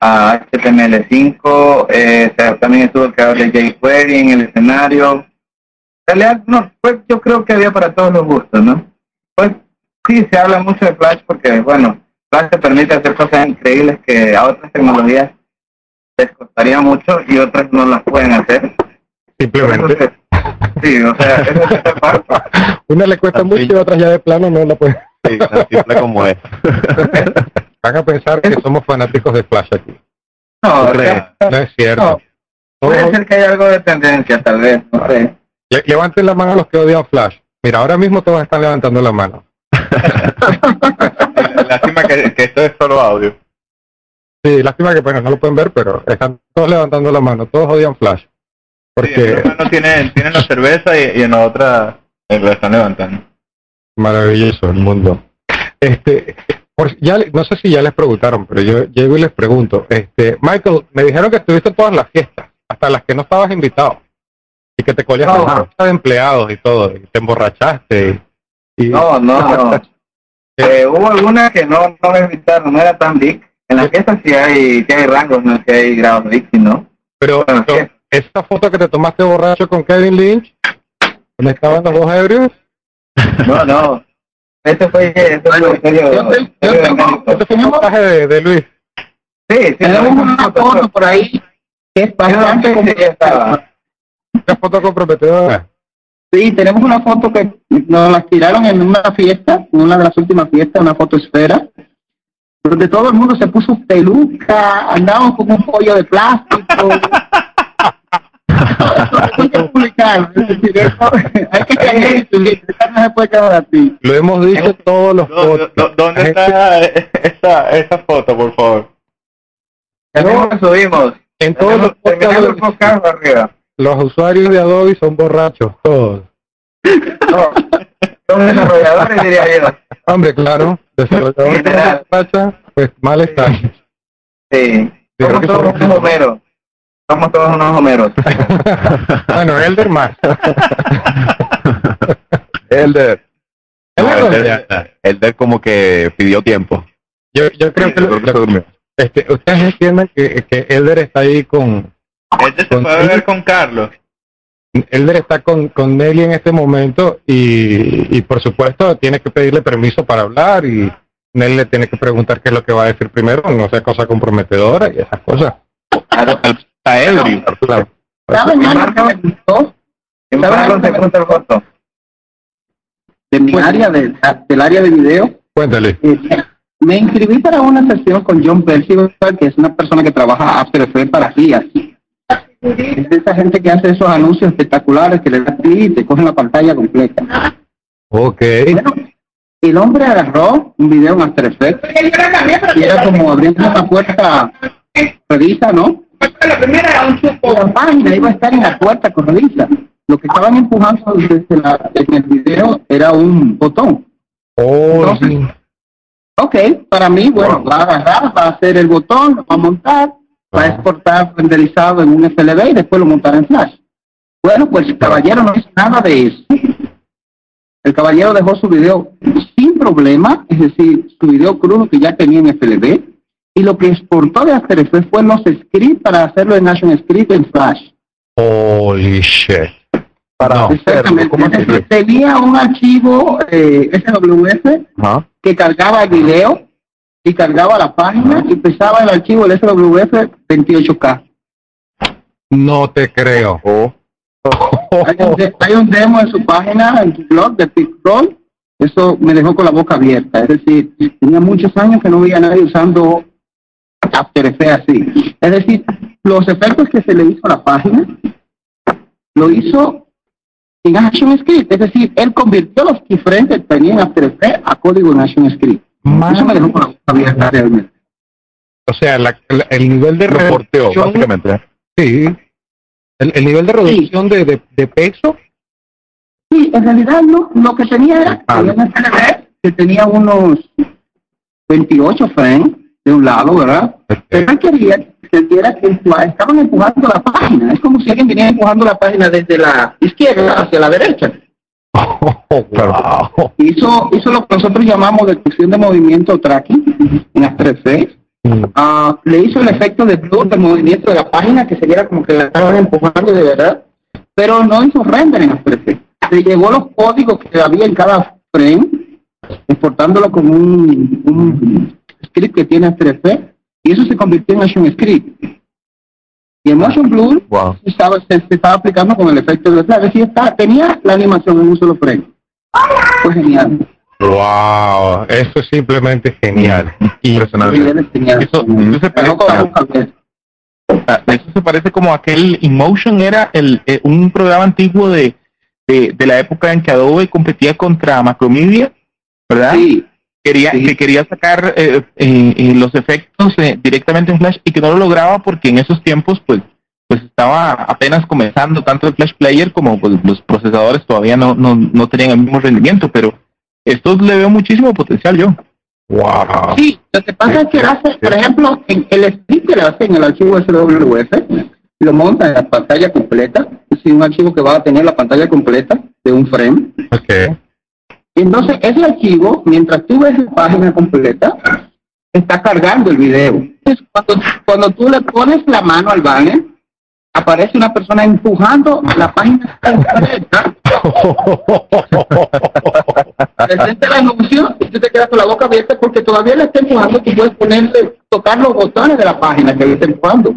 a HTML5. Eh, se- también estuvo el creador de jQuery en el escenario. En realidad, no, pues yo creo que había para todos los gustos, ¿no? Pues sí, se habla mucho de Flash porque, bueno, Flash te permite hacer cosas increíbles que a otras tecnologías les costaría mucho y otras no las pueden hacer. Simplemente. Sí, o sea, eso es. [laughs] Una le cuesta Así. mucho y otras ya de plano no la pueden. Sí, tan simple como es. [laughs] Van a pensar que somos fanáticos de Flash aquí. No, ¿Tú o sea, No es cierto. no, puede ser que haya algo de tendencia, tal vez, no sé. le- levanten la mano los que odian Flash. Mira, ahora mismo todos están levantando la mano. [laughs] Lástima que, que esto es solo audio. Sí, lástima que bueno, no lo pueden ver, pero están todos levantando la mano. Todos odian Flash. Sí, Porque en una mano tienen, tienen la cerveza y, y en la otra eh, la están levantando. maravilloso el mundo. Este, por- ya, le- no sé si ya les preguntaron, pero yo llego y les pregunto. Este, Michael, me dijeron que estuviste en todas las fiestas, hasta las que no estabas invitado. Y que te colías No. la lista de empleados y todo, y te emborrachaste. Y, y- No, no, no. [laughs] Eh, hubo algunas que no, no me invitaron, no era tan big. En las fiestas sí hay, sí hay rangos, no sí hay grados big, ¿no? pero bueno, pero, sí. esa foto que te tomaste borracho con Kevin Lynch, donde estaban los dos ebrios, No, no. Eso fue, serio este fue un montaje de, de Luis. Sí, sí, Tenemos no, una foto por ahí que es bastante comprometedora. Una foto comprometedora. Sí, tenemos una foto que nos la tiraron en una fiesta, en una de las últimas fiestas, una fotosfera, donde todo el mundo se puso peluca, andaban con un pollo de plástico. Eso hay que hay caer no se puede quedar así. Lo hemos dicho en todos los ¿Dó- dó- podcasts. ¿Dónde está esa, esa foto, por favor? Ya lo subimos. En todos los podcasts podcast arriba. los usuarios de Adobe son borrachos, todos. No, son desarrolladores, diría yo. Hombre, claro, desarrolladores de pues mal está. Sí. creo Somos que todos unos homeros. Somos todos unos homeros. [laughs] bueno, Elder más. Elder. [laughs] Elder No, Elder. Elder como que pidió tiempo. Yo, yo creo que, Yo creo que se lo- durmió. este, ustedes entienden que, que Elder está ahí con, Este se Con- puede ver con Carlos. Elder está con, con Nelly en este momento y, y por supuesto tiene que pedirle permiso para hablar y Nelly le tiene que preguntar qué es lo que va a decir primero, no sea cosa comprometedora y esas cosas. Claro, está ebrio. Claro. ¿Saben algo que me gustó? En ¿Saben Marlon algo se que me gusta el voto. de mi área, de, del área de video? Cuéntale. Eh, me inscribí para una sesión con John Percival, que es una persona que trabaja After Effects para guías. Es esa gente que hace esos anuncios espectaculares que le da clic y te cogen la pantalla completa. Ok. Bueno, el hombre agarró un video en After Effects y era como abriendo una puerta revisa, ¿no? La página iba a estar en la puerta corrediza. Lo que estaban empujando desde la, en el video era un botón. Oh, Entonces, sí. Ok, para mí, bueno, va a agarrar, va a hacer el botón, lo va a montar, va a exportar renderizado en un FLV y después lo montará en Flash. Bueno, pues el caballero no hizo nada de eso. El caballero dejó su video sin problema, es decir, su video crudo que ya tenía en FLV, y lo que exportó de After Effects fue los scripts para hacerlo en ActionScript en Flash. Holy shit. Para hacerlo, Exactamente. ¿cómo Es así? decir, tenía un archivo eh, SWF que cargaba el video y cargaba la página y pesaba el archivo del SWF 28K. No te creo. Oh. Hay un, de- hay un demo en su página, en su blog de Pixroll. Eso me dejó con la boca abierta. Es decir, tenía muchos años que no veía a nadie usando After Effects así. Es decir, los efectos que se le hizo a la página, lo hizo en ActionScript. Es decir, él convirtió los keyframes que tenía en After Effects a código en ActionScript. Eso me dejó con la boca abierta realmente. O sea, la- la- el nivel de reducción, básicamente. sí, el, el nivel de reducción de, de, de peso, Sí, en realidad no, lo que tenía era Ah. una que tenía unos 28 frames de un lado, ¿verdad? Pero él quería que sintiera que estaban empujando la página. Es como si alguien viniera empujando la página desde la izquierda hacia la derecha. [laughs] Oh, [laughs] wow. Hizo, hizo lo que nosotros llamamos detección de movimiento tracking en After Effects. Mm. Ah, le hizo el efecto de blur de movimiento de la página que se viera como que la estaban empujando de verdad, pero no hizo render en After Effects. Le llegó los códigos que había en cada frame, exportándolo como un, un script que tiene After Effects, y eso se convirtió en Action Script. Y el Motion Blur Wow. se estaba, se, se estaba aplicando con el efecto de flash. Es decir, está- tenía la animación en un solo frame. Fue genial. Wow, eso es simplemente genial. Y [laughs] Impresionante. Genial. Eso, se la parece, eso se como aquel InMotion era el, eh, un programa antiguo de, de, de la época en que Adobe competía contra Macromedia, ¿verdad? Sí, quería Sí. que quería sacar eh, eh, eh, los efectos eh, directamente en Flash y que no lo lograba porque en esos tiempos pues pues estaba apenas comenzando tanto el Flash Player como pues, los procesadores todavía no, no, no tenían el mismo rendimiento pero esto le veo muchísimo potencial yo wow. Sí, lo que pasa es que hace, por ejemplo, en el script que le hace en el archivo SWF, lo monta en la pantalla completa, es un archivo que va a tener la pantalla completa de un frame. Ok. Entonces, ese archivo, mientras tú ves la página completa, está cargando el video. Entonces, cuando, cuando tú le pones la mano al banner, aparece una persona empujando la página completa, presenta la ejecución y tú te quedas con la boca abierta porque todavía le está empujando, tú puedes ponerle, tocar los botones de la página que le está empujando.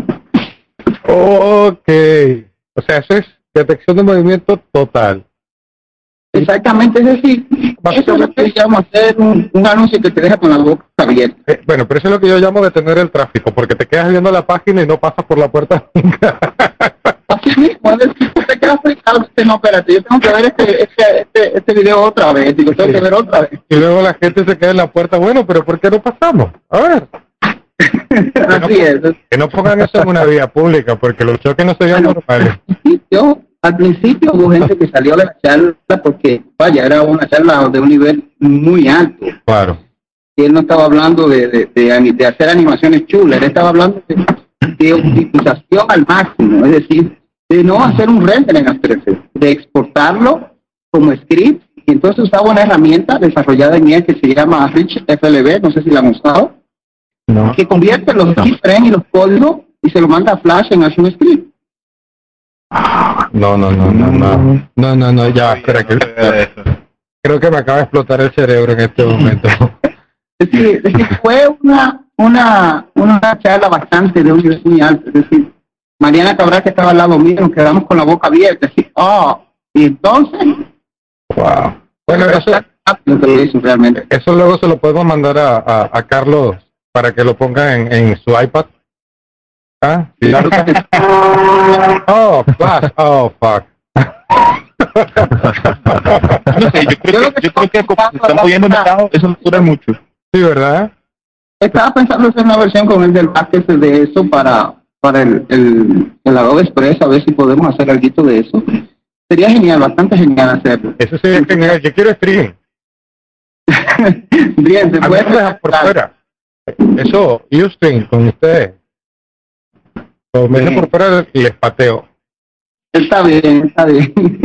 ok. O sea, eso es detección de movimiento total. Exactamente, es decir, eso es lo que llamo hacer un, un anuncio que te deja con la boca abierta. Eh, bueno, pero eso es lo que yo llamo detener el tráfico, porque te quedas viendo la página y no pasas por la puerta nunca. [laughs] Así mismo, es decir, tú te quedas dices, no, espérate, yo tengo que ver este, este, este, este video otra vez, digo, tengo que ver otra vez. y luego la gente se queda en la puerta, bueno, pero ¿por qué no pasamos? A ver, [laughs] Así es. que no pongan eso en una vía pública, porque los choques no serían normales. [laughs] Yo, al principio hubo gente que salió de la charla porque, vaya, era una charla de un nivel muy alto. Claro. Y él no estaba hablando de, de, de, ani- de hacer animaciones chulas, él estaba hablando de, de optimización al máximo, es decir, de no hacer un render en After Effects, de exportarlo como script. Y entonces usaba una herramienta desarrollada en él que se llama Rich FLV, no sé si la han usado, No. que convierte los keyframes y los códigos y se lo manda a Flash en Action Script. No, no, no, no, no. No, no, no, ya, espera, que, creo que me acaba de explotar el cerebro en este momento. Es decir, es decir, fue una, una, una charla bastante de un nivel muy alto. Es decir, Mariana Cabral que estaba al lado mío, nos quedamos con la boca abierta, así, oh, y entonces, Wow. Bueno, eso, eso luego se lo podemos mandar a, a, a Carlos para que lo ponga en, en su iPad. ¿Ah? ¿Sí? Oh, Flash. Oh, fuck. No sé, yo creo que, yo creo que como se está moviendo mercado, eso no dura mucho. Sí, ¿verdad? Estaba pensando hacer una versión con el del paquete de eso para, para el, el, el Adobe Express, a ver si podemos hacer algo de eso. Sería genial, bastante genial hacerlo. Eso sería genial. Yo quiero stream. [laughs] Bien, se puede por fuera. Eso, Ustream con ustedes. O me dejan por fuera y les pateo. Está bien, está bien. [laughs]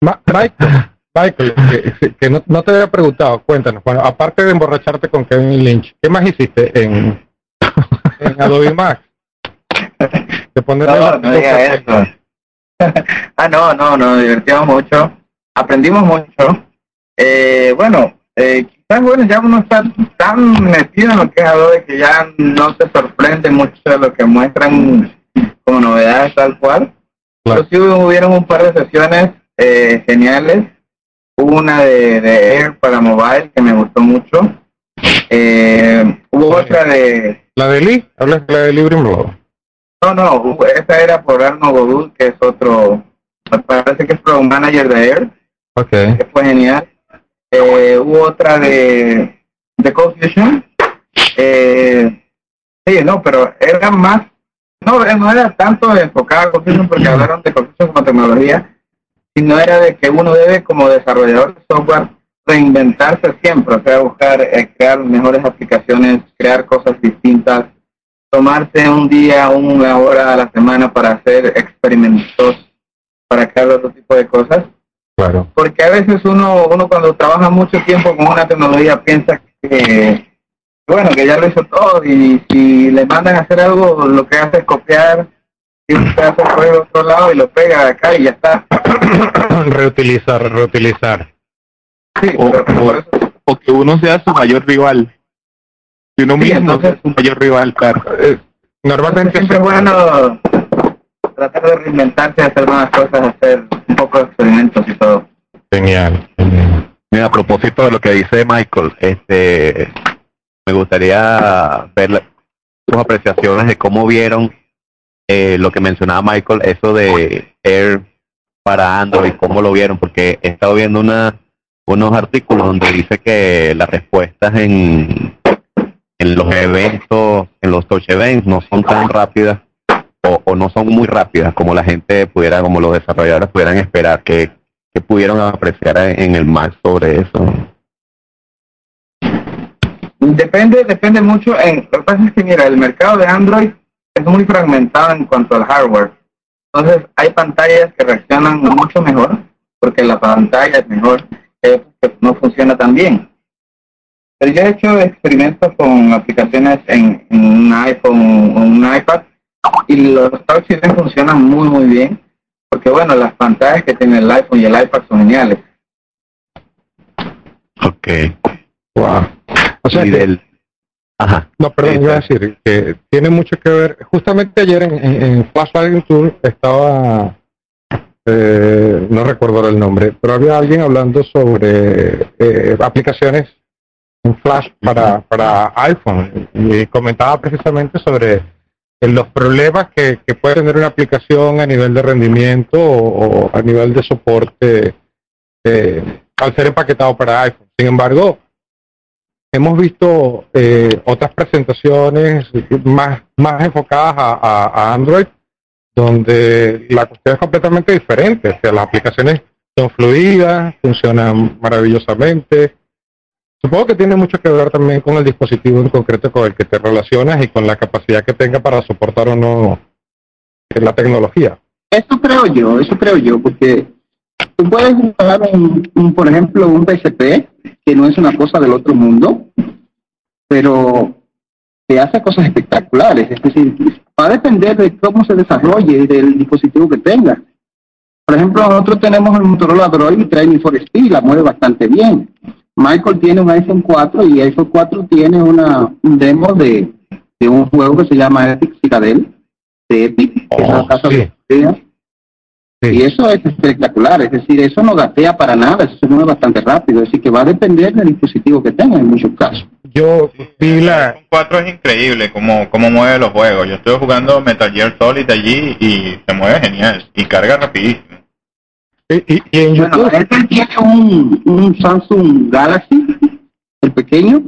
Ma- Michael, Michael, que, que no, no te había preguntado, cuéntanos, bueno, aparte de emborracharte con Kevin Lynch, ¿qué más hiciste en, en Adobe Max? De No, no diga eso. [laughs] ah, no, no, nos divertimos mucho, aprendimos mucho. Eh, bueno, eh, quizás bueno, ya uno está tan metido en lo que es Adobe que ya no se sorprende mucho de lo que muestran como novedades tal cual. Claro. Pero sí hubieron un par de sesiones eh, geniales. Hubo una de, de Air para mobile que me gustó mucho. Eh, hubo otra de ¿La de Lee? ¿Hablas de la de Brimlow? no, no, esa era por Arno Godul, que es otro, me parece que es Product Manager de Air, Ok. que fue genial. Eh, hubo otra de, de Cold Fusion. Eh, sí, no, pero era más, no, no era tanto enfocada a Cold Fusion porque [clears throat] hablaron de Cold Fusion como tecnología, sino era de que uno debe como desarrollador de software reinventarse siempre, o sea, buscar, eh, crear mejores aplicaciones, crear cosas distintas, tomarse un día, una hora a la semana para hacer experimentos, para crear otro tipo de cosas Claro. porque a veces uno uno cuando trabaja mucho tiempo con una tecnología piensa que bueno que ya lo hizo todo y si le mandan a hacer algo lo que hace es copiar y usted hace por el otro lado y lo pega acá y ya está [coughs] reutilizar, reutilizar. sí, o que uno sea su mayor rival. Que uno Sí, mismo entonces- sea su mayor rival, claro. Eh, normalmente siempre es bueno tratar de reinventarse hacer nuevas cosas hacer un poco de experimentos y todo Genial. Mira, a propósito de lo que dice Michael, este, me gustaría ver sus apreciaciones de cómo vieron eh, lo que mencionaba Michael, eso de Air para Android, cómo lo vieron, porque he estado viendo una, unos artículos donde dice que las respuestas en, en los eventos, en los touch events, no son tan rápidas o, no son muy rápidas como la gente pudiera, como los desarrolladores pudieran esperar, que, que pudieron apreciar en el Mac sobre eso. Depende, depende mucho. En, lo que pasa es que, mira, el mercado de Android es muy fragmentado en cuanto al hardware. Entonces, hay pantallas que reaccionan mucho mejor, porque la pantalla es mejor, eh, no funciona tan bien. Pero yo he hecho experimentos con aplicaciones en, en un iPhone o un iPad y los touch screen funcionan muy, muy bien, porque, bueno, las pantallas que tiene el iPhone y el iPad son geniales. Ok. Wow. O sea y que- del... Ajá. No, perdón, iba a decir que tiene mucho que ver. Justamente ayer en, en, en Flash Lighting Tool estaba eh, no recuerdo ahora el nombre, pero había alguien hablando sobre eh, aplicaciones en Flash para, para iPhone y comentaba precisamente sobre eh, los problemas que, puede tener una aplicación a nivel de rendimiento o, a nivel de soporte eh, al ser empaquetado para iPhone. Sin embargo, hemos visto eh, otras presentaciones más, más enfocadas a, a- a Android, donde la cuestión es completamente diferente. O sea, las aplicaciones son fluidas, funcionan maravillosamente. Supongo que tiene mucho que ver también con el dispositivo en concreto con el que te relacionas y con la capacidad que tenga para soportar o no la tecnología. Eso creo yo, eso creo yo, porque tú puedes usar un, un, por ejemplo, un PSP, que no es una cosa del otro mundo, pero te hace cosas espectaculares. Es decir, va a depender de cómo se desarrolle y del dispositivo que tenga. Por ejemplo, nosotros tenemos el Motorola Droid y trae Speed y la mueve bastante bien. Michael tiene un iPhone 4 y iPhone 4 tiene una, un demo de, de un juego que se llama Epic Citadel, de Epic, que es la Oh, casa sí. de. Sí. Y eso es espectacular, es decir, eso no gatea para nada, eso se mueve bastante rápido, es decir, que va a depender del dispositivo que tenga en muchos casos. Yo vi El la... iPhone 4 es increíble como cómo mueve los juegos. Yo estuve jugando Metal Gear Solid allí y se mueve genial y carga rapidísimo. Y, y- y en Bueno, YouTube... este tiene un, un Samsung Galaxy, el pequeño,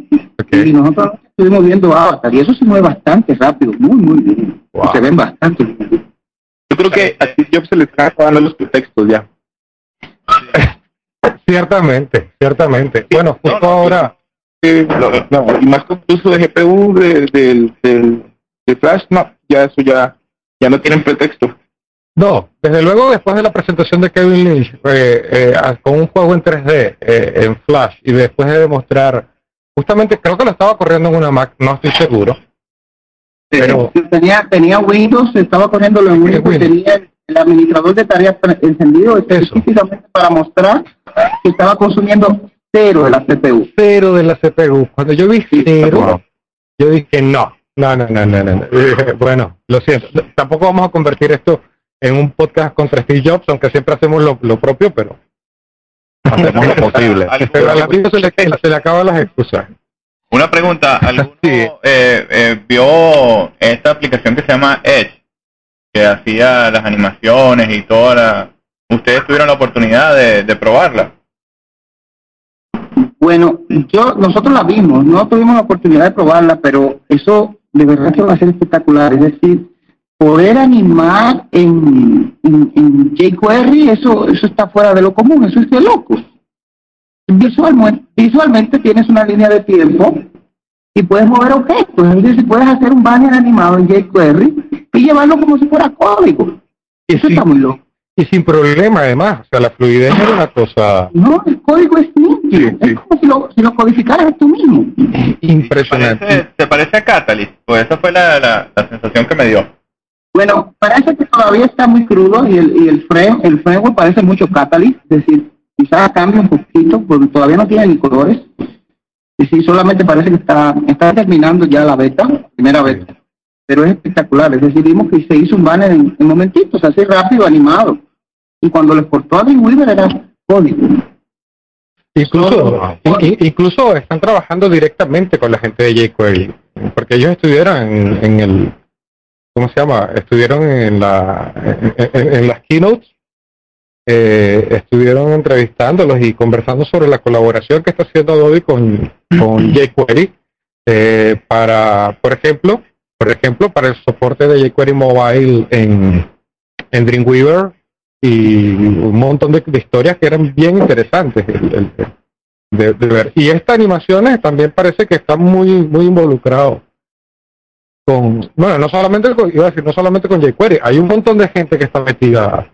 y nosotros estuvimos viendo Avatar, y eso se mueve bastante rápido, muy, muy bien. Wow. Se ven bastante. Yo creo que a Steve Jobs se le están acabando los pretextos ya. [laughs] Ciertamente, ciertamente. Bueno, justo no, ahora... Eh, no, no, y más con el uso de GPU de, del del de Flash, no, ya eso ya, ya no tienen pretexto. No, desde luego después de la presentación de Kevin Lynch eh, eh, con un juego en 3D eh, en Flash y después de demostrar, justamente creo que lo estaba corriendo en una Mac, no estoy seguro, pero Tenía, tenía Windows, estaba corriéndolo en Windows, Windows. tenía el, el administrador de tareas encendido específicamente para mostrar que estaba consumiendo cero de la CPU. cero de la CPU. Cuando yo vi cero, yo dije no, no, no, no, no, no. no. [laughs] Bueno, lo siento, tampoco vamos a convertir esto en un podcast contra Steve Jobs, aunque siempre hacemos lo, lo propio, pero, Hacemos lo posible. [laughs] Pero a la se le, se le acaban las excusas. Una pregunta, ¿alguno [laughs] Sí. eh, eh, vio esta aplicación que se llama Edge? Que hacía las animaciones y toda la... ¿Ustedes tuvieron la oportunidad de, de probarla? Bueno, yo nosotros la vimos, no tuvimos la oportunidad de probarla, pero eso de verdad que va a ser espectacular. Es decir, poder animar en, en, en jQuery, eso, eso está fuera de lo común, eso es de locos. Visualmente, visualmente tienes una línea de tiempo y puedes mover objetos. Es decir, puedes hacer un banner animado en jQuery y llevarlo como si fuera código. Y, Eso sin, está muy loco. y sin problema además, o sea, la fluidez era una cosa No, el código es nítido. Sí, sí. Es como si lo, si lo codificaras tú mismo. impresionante. Parece, se parece a Catalyst, pues esa fue la, la, la sensación que me dio. Bueno, parece que todavía está muy crudo y el, y el, frame, el framework parece mucho Catalyst, es decir, quizás cambia un poquito, porque todavía no tiene ni colores. Y sí, solamente parece que está, está terminando ya la beta, primera beta. Pero es espectacular, es decir, vimos que se hizo un banner en, en momentitos, así rápido, animado. Y cuando lo exportó a Dreamweaver era código. Incluso, incluso están trabajando directamente con la gente de jQuery, porque ellos estuvieron en, en el, ¿cómo se llama? Estuvieron en la, en, en- en las keynotes, eh, estuvieron entrevistándolos y conversando sobre la colaboración que está haciendo Adobe con, con [clears throat] jQuery eh, para, por ejemplo, por ejemplo, para el soporte de jQuery Mobile en, en Dreamweaver y un montón de, de historias que eran bien interesantes el- el- de, de ver. Y estas animaciones también parece que están muy muy involucrados con, bueno, no solamente con, iba a decir, no solamente con jQuery, hay un montón de gente que está metida,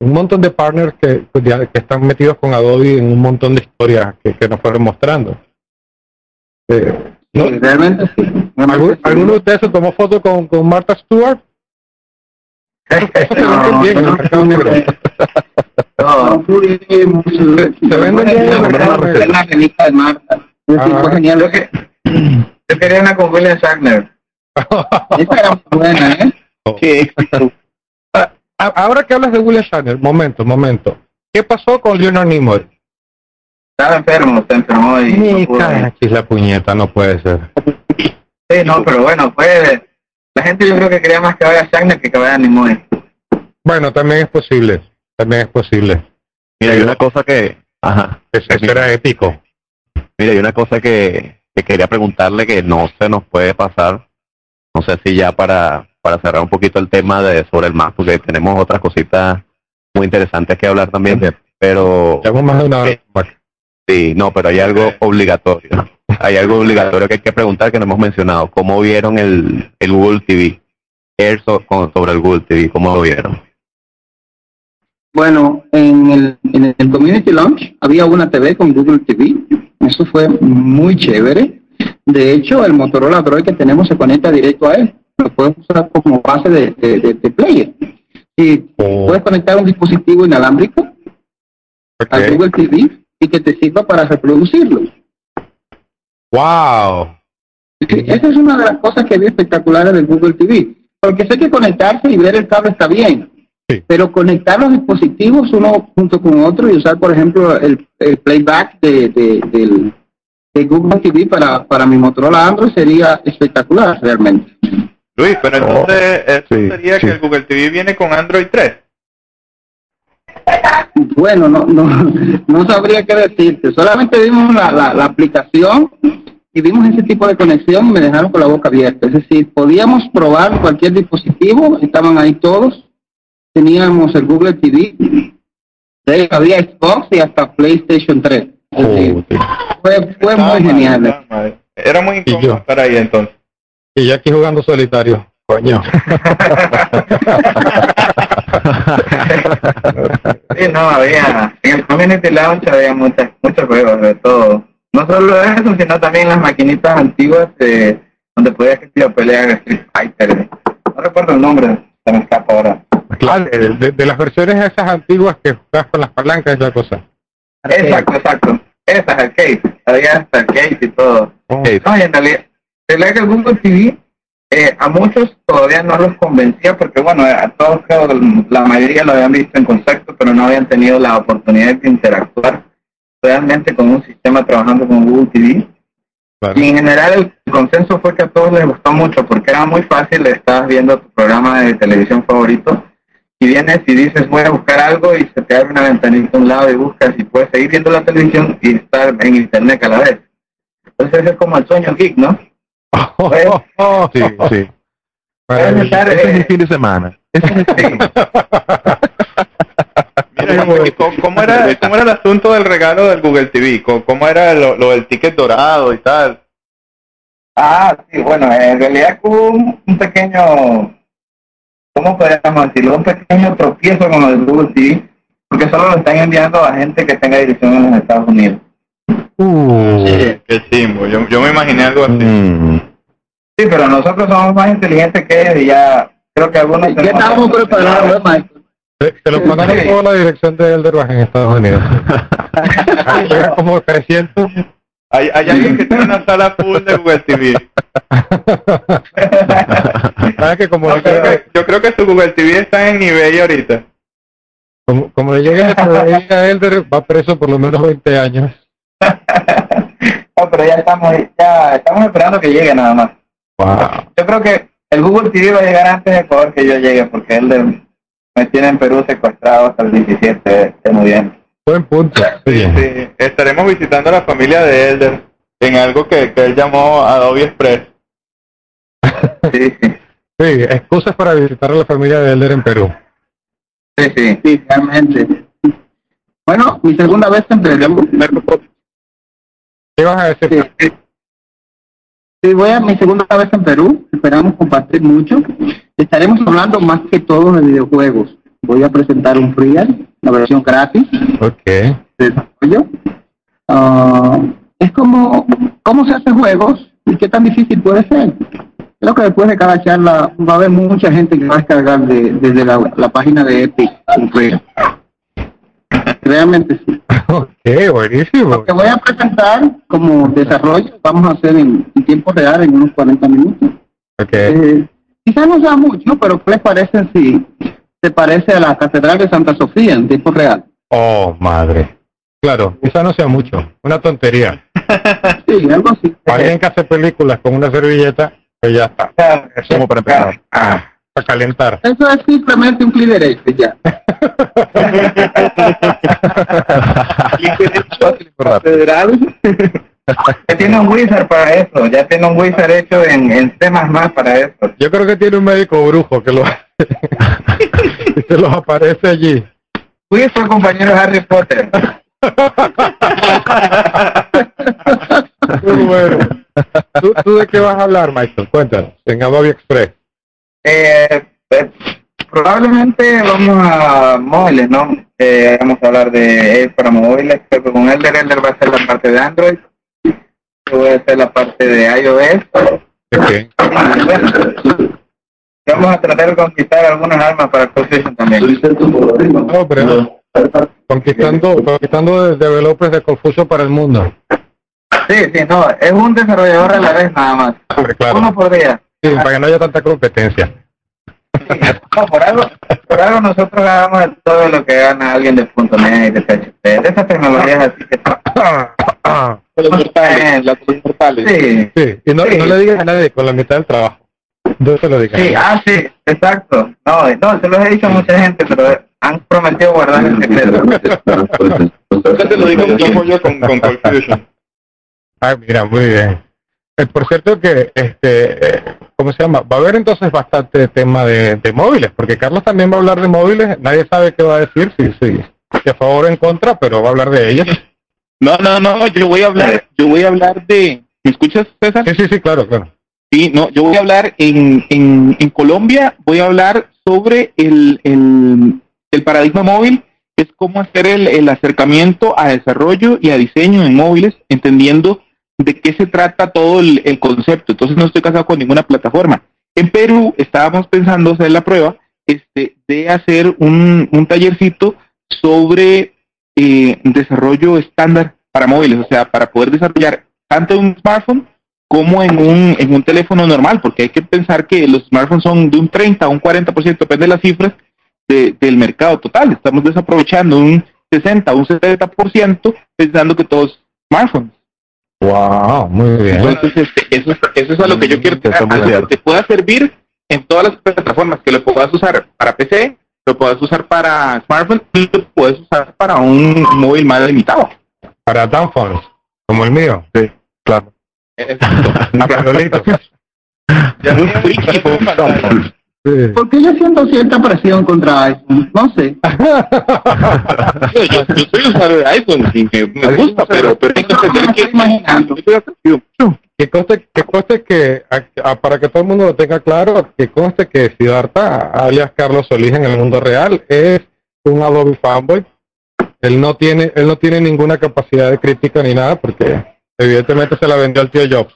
un montón de partners que, que están metidos con Adobe en un montón de historias que, que nos fueron mostrando. Eh, ¿no? Sí, realmente sí. ¿Algún- Realmente sí. ¿Alguno de ustedes se tomó foto con, con Martha Stewart? [laughs] Bien. No. Se- venden bien la revista de Marta. Fue genial. Yo, que, yo quería una con William Shatner. Esa era muy buena, ¿eh? Qué a- ahora que hablas de William Shatner, momento, momento. ¿Qué pasó con Leonard Nimoy? Estaba enfermo, se enfermó y no Ni cachis la puñeta, no puede ser. Sí, no, pero bueno, pues la gente yo creo que quería más que vaya Shatner que que vaya Nimoy. Bueno, también es posible, también es posible. Mira, hay una cosa que... Ajá. Eso, eso era épico. Mira, hay una cosa que, que quería preguntarle que no se nos puede pasar. No sé si ya para, para cerrar un poquito el tema de sobre el Mac, porque tenemos otras cositas muy interesantes que hablar también. Pero Llevamos más de una hora. Mac. sí, no, pero hay algo obligatorio. [laughs] Hay algo obligatorio que hay que preguntar que no hemos mencionado. ¿Cómo vieron el, el Google TV? Air sobre el Google TV, ¿cómo lo vieron? Bueno, en el, en el Community Launch había una TV con Google TV. Eso fue muy chévere. De hecho, el Motorola Droid que tenemos se conecta directo a él. Lo puedes usar como base de, de, de- de player. Y Oh, puedes conectar un dispositivo inalámbrico al ok. Google TV y que te sirva para reproducirlo. Wow. Sí, esa es una de las cosas que vi espectaculares del Google TV. Porque sé que conectarse y ver el cable está bien. Sí. Pero conectar los dispositivos uno junto con otro y usar, por ejemplo, el, el playback de, de, del, de Google TV para, para mi Motorola Android sería espectacular realmente. Luis, pero entonces eso sí, sería sí. que el Google TV viene con Android 3. Bueno, no, no, no sabría qué decirte. Solamente vimos la, la, la aplicación y vimos ese tipo de conexión y me dejaron con la boca abierta. Es decir, podíamos probar cualquier dispositivo, estaban ahí todos. Teníamos el Google TV, había Xbox y hasta PlayStation 3. Es decir, Oh, sí. Fue, fue muy mal, genial. mal. Era muy Y incómodo yo. estar ahí entonces. Y yo aquí jugando solitario. Coño. [laughs] Sí, no, había, en el Community Launch había muchas, muchos juegos de todo. No solo eso, sino también las maquinitas antiguas de, donde podías que se pelear Street Fighter. No recuerdo el nombre, se me escapa ahora. Claro, de, de- las versiones esas antiguas que juegas con las palancas, esa cosa. Exacto, exacto. Esas arcades, había hasta arcades y todo. Oh, Sí, No, y en realidad, en realidad que el Google TV eh, a muchos todavía no los convencía porque, bueno, a todos creo la mayoría lo habían visto en concepto, pero no habían tenido la oportunidad de interactuar realmente con un sistema trabajando con Google TV. claro. Y en general el consenso fue que a todos les gustó mucho porque era muy fácil, estabas viendo tu programa de televisión favorito y vienes y dices voy a buscar algo y se te abre una ventanita a un lado y buscas y puedes seguir viendo la televisión y estar en internet a la vez. Entonces ese es como el sueño geek, ¿no? Pues, [laughs] sí, sí. puedes estar, Ese es eh, el fin de semana. Ese es el fin de semana. Mira, ¿y ¿cómo, era, ¿cómo era el asunto del regalo del Google TV? ¿Cómo, cómo era lo, lo del ticket dorado y tal? Ah, sí, bueno, en realidad hubo un, un pequeño, ¿cómo podríamos decirlo? Un pequeño tropiezo con el Google TV, porque solo lo están enviando a gente que tenga dirección en los Estados Unidos. Uh, Qué chimbo, yo, yo me imaginé algo así. Mm. Sí, pero nosotros somos más inteligentes que ellos y ya creo que algunos... Ya tenemos- estábamos preparados, ¿eh, Michael? te lo mandaron Sí. por la dirección de Elderbach en Estados Unidos. [laughs] Como 300. Hay, hay alguien que tiene una sala full de Google TV. ¿Sabes [laughs] que como, Yo creo que, yo creo que su Google TV está en eBay ahorita. como, como le llegue a Elder, va preso por lo menos 20 años? [laughs] no, pero ya estamos, ya estamos esperando que llegue nada más. Wow. Yo creo que el Google TV va a llegar antes de Ecuador que yo llegue, porque él de- me tiene en Perú secuestrado hasta el 17 de noviembre. Buen punto. Sí, Oye, sí. Estaremos visitando a la familia de Elder en algo que, que él llamó Adobe Express. Sí, [laughs] sí, sí, excusas para visitar a la familia de Elder en Perú. sí, sí. Sí, realmente. Bueno, mi segunda vez en Perú. ¿Qué vas a decir? Sí, sí, voy a mi segunda vez en Perú. Esperamos compartir mucho. Estaremos hablando más que todo de videojuegos. Voy a presentar un freeal, la versión gratis Ok. de desarrollo. Ah, es como cómo se hacen juegos y qué tan difícil puede ser. Creo que después de cada charla va a haber mucha gente que va a descargar de- desde la, la página de Epic un freeal. Realmente sí. [laughs] Ok, buenísimo. Lo que voy a presentar como desarrollo vamos a hacer en, en tiempo real en unos 40 minutos. Ok. Eh, quizás no sea mucho, pero ¿qué les parece si se parece a la Catedral de Santa Sofía en tiempo real. Oh, madre. Claro, quizá no sea mucho, una tontería. [laughs] Sí, algo así. Alguien que hace películas con una servilleta, pues ya está. Es como para empezar. Ah, para calentar. [laughs] Eso es simplemente un y ya. [laughs] Federal. Ya tiene un wizard para eso, ya tiene un wizard hecho en, en C++ para eso. Yo creo que tiene un médico brujo que lo [laughs] y se los aparece allí. Wizard fue compañero de Harry Potter. [laughs] Muy bueno. ¿Tú, tú de qué vas a hablar, Michael? Cuéntanos, en Adobe Express. Eh, eh, probablemente vamos a móviles, ¿no? Eh, vamos a hablar de él para móviles, pero con Elder, Elder va a ser la parte de Android, yo voy a hacer la parte de iOS. [laughs] vamos a tratar de conquistar algunas armas para PlayStation también. No, pero conquistando, conquistando de- developers de Confucio para el mundo. Sí, sí, no, es un desarrollador a la vez nada más. Hombre, claro. Uno por día. Sí, para que no haya tanta competencia. No, por algo, por algo nosotros ganamos todo lo que gana alguien de .NET, de PHP, de esas tecnologías así que [coughs] Los mortales, las los mortales. sí, Sí, y no, y no le digas a nadie con la mitad del trabajo. No se lo digas. sí, ah sí, exacto. No, no, se los he dicho a mucha gente, pero han prometido guardar el secreto. Nunca te lo digo Yo como yo con, con Confusion. Ah, mira, muy bien. Eh, por cierto que, este, eh, ¿cómo se llama? Va a haber entonces bastante tema de, de móviles, porque Carlos también va a hablar de móviles. Nadie sabe qué va a decir, si, si, si a favor o en contra, pero va a hablar de ellos. No, no, no, yo voy a hablar, yo voy a hablar de, ¿me escuchas, César? Sí, sí, sí, claro, claro. Sí, no, yo voy a hablar en, en, en Colombia, voy a hablar sobre el, el, el paradigma móvil, que es cómo hacer el, el acercamiento a desarrollo y a diseño en móviles, entendiendo de qué se trata todo el, el concepto. Entonces no estoy casado con ninguna plataforma. En Perú estábamos pensando hacer la prueba este, de hacer un, un tallercito sobre eh, desarrollo estándar para móviles, o sea, para poder desarrollar tanto un smartphone como en un, en un teléfono normal, porque hay que pensar que los smartphones son de un 30 a un 40%, depende de las cifras de- del mercado total. Estamos desaprovechando un 60 a un 70% pensando que todos smartphones. Wow, muy bien. Entonces, este, eso, es, eso es a lo que yo quiero a lo que te pueda servir en todas las plataformas, que lo puedas usar para PC, lo puedas usar para smartphone y lo puedes usar para un móvil más limitado. Para downphones, como el mío. Sí, claro. [laughs] Ya [laughs] Muy friki, por. Sí. ¿Por qué yo siento cierta presión contra iPhone? No sé. Yo, [laughs] yo, yo soy usuario de iPhone y me, me gusta, pero, pero hay que entender que Imaginando. Que conste, que conste que, a- a- para que todo el mundo lo tenga claro, que conste que Siddhartha, alias Carlos Solís en el mundo real, es un Adobe fanboy. Él no tiene, él no tiene ninguna capacidad de crítica ni nada, porque evidentemente se la vendió al tío Jobs.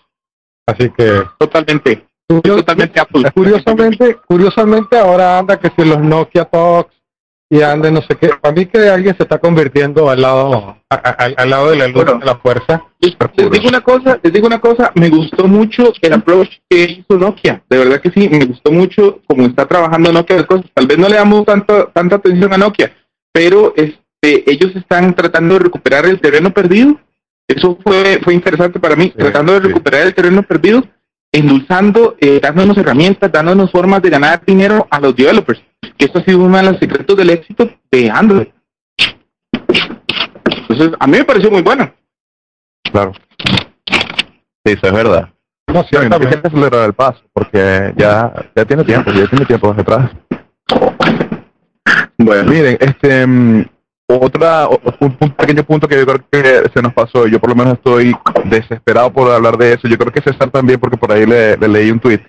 Así que, totalmente, totalmente Apple. curiosamente, curiosamente ahora anda que si los Nokia Talks y anda no sé qué. Para mí que alguien se está convirtiendo al lado, a- a- al, al lado de la luz Bueno. de la fuerza. Les, les digo una cosa, les digo una cosa, me gustó mucho el approach que hizo Nokia, de verdad que sí, me gustó mucho cómo está trabajando Nokia de cosas, tal vez no le damos tanto, tanta atención a Nokia, pero este, ellos están tratando de recuperar el terreno perdido, eso fue, fue interesante para mí, tratando de sí. recuperar el terreno perdido, endulzando, eh, dándonos herramientas, dándonos formas de ganar dinero a los developers, que eso ha sido uno de los secretos del éxito de Android. Entonces, a mí me pareció muy bueno. Claro. Sí, eso es verdad. No, no hay que acelerar el paso, porque ya, ya tiene tiempo, ya tiene tiempo detrás. Bueno, miren, este, mm, otra, un, un pequeño punto que yo creo que se nos pasó, yo por lo menos estoy desesperado por hablar de eso, yo creo que César también, porque por ahí le, le leí un tweet.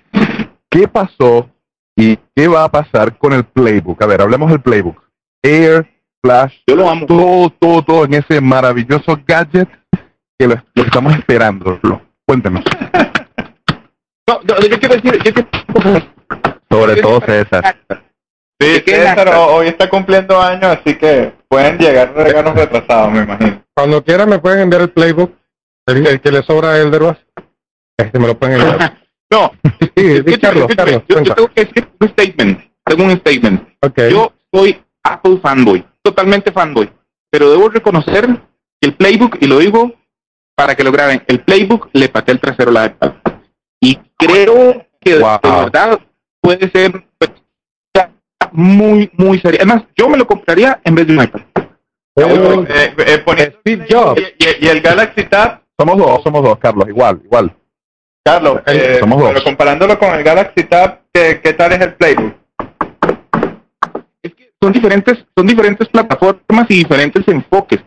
¿Qué pasó y qué va a pasar con el playbook? A ver, hablemos del playbook. Air, Flash, Yo lo amo. todo, todo, todo en ese maravilloso gadget que lo, lo estamos esperando. Lo- Cuéntenos. [laughs] No, no, yo quiero decir, yo quiero... Sobre todo César. Sí, ¿Qué César hoy está cumpliendo años, así que pueden llegar regalos retrasados, me imagino. Cuando quieran me pueden enviar el playbook, el, el que le sobra a Elderbas. Este me lo pueden enviar. [laughs] No, Sí, Carlos, yo, tengo que decir un statement. tengo un statement. Ok. Yo soy Apple fanboy, totalmente fanboy, pero debo reconocer que el playbook, y lo digo para que lo graben, el playbook le patea el trasero a la iPad. Y creo que de- Wow. de verdad puede ser pues, muy, muy seria. Además, yo me lo compraría en vez de un iPad. Oh, Eh, eh, Steve Jobs. y, y- y el Galaxy Tab, Somos dos, somos dos, Carlos, igual, igual. Carlos, eh, Somos dos. pero comparándolo con el Galaxy Tab, ¿qué, qué tal es el Playbook? es que son diferentes, son diferentes plataformas y diferentes enfoques.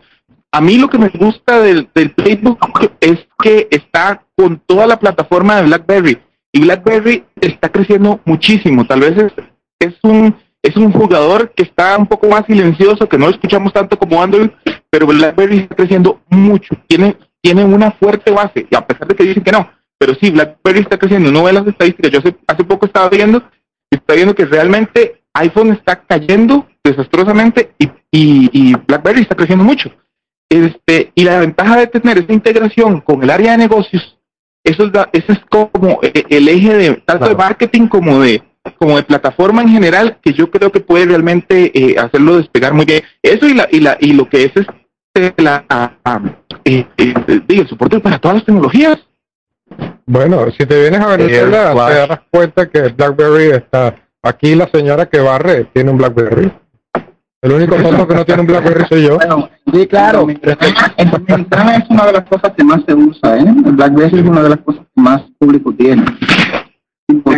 A mí lo que me gusta del, del Playbook es que está con toda la plataforma de BlackBerry y BlackBerry está creciendo muchísimo. Tal vez es, es un es un jugador que está un poco más silencioso, que no lo escuchamos tanto como Android, pero BlackBerry está creciendo mucho. Tiene tiene una fuerte base y a pesar de que dicen que no, pero sí BlackBerry está creciendo. Uno ve las estadísticas. Yo hace, hace poco estaba viendo está viendo que realmente iPhone está cayendo desastrosamente y, y, y BlackBerry está creciendo mucho. Este, y la ventaja de tener esa integración con el área de negocios, eso es, la- ese es como eh, el eje de tanto de marketing como de como de plataforma en general que yo creo que puede realmente eh, hacerlo despegar muy bien. Eso y la y la y lo que es este, la eh, eh, el soporte para todas las tecnologías. Bueno, si te vienes a Venezuela, te darás cuenta que el BlackBerry está. Aquí la señora que barre tiene un BlackBerry. El único tonto que no tiene un BlackBerry soy yo. Bueno, Sí, claro. es una de las cosas que más se usa, ¿eh? El BlackBerry es una de las cosas que más público tiene.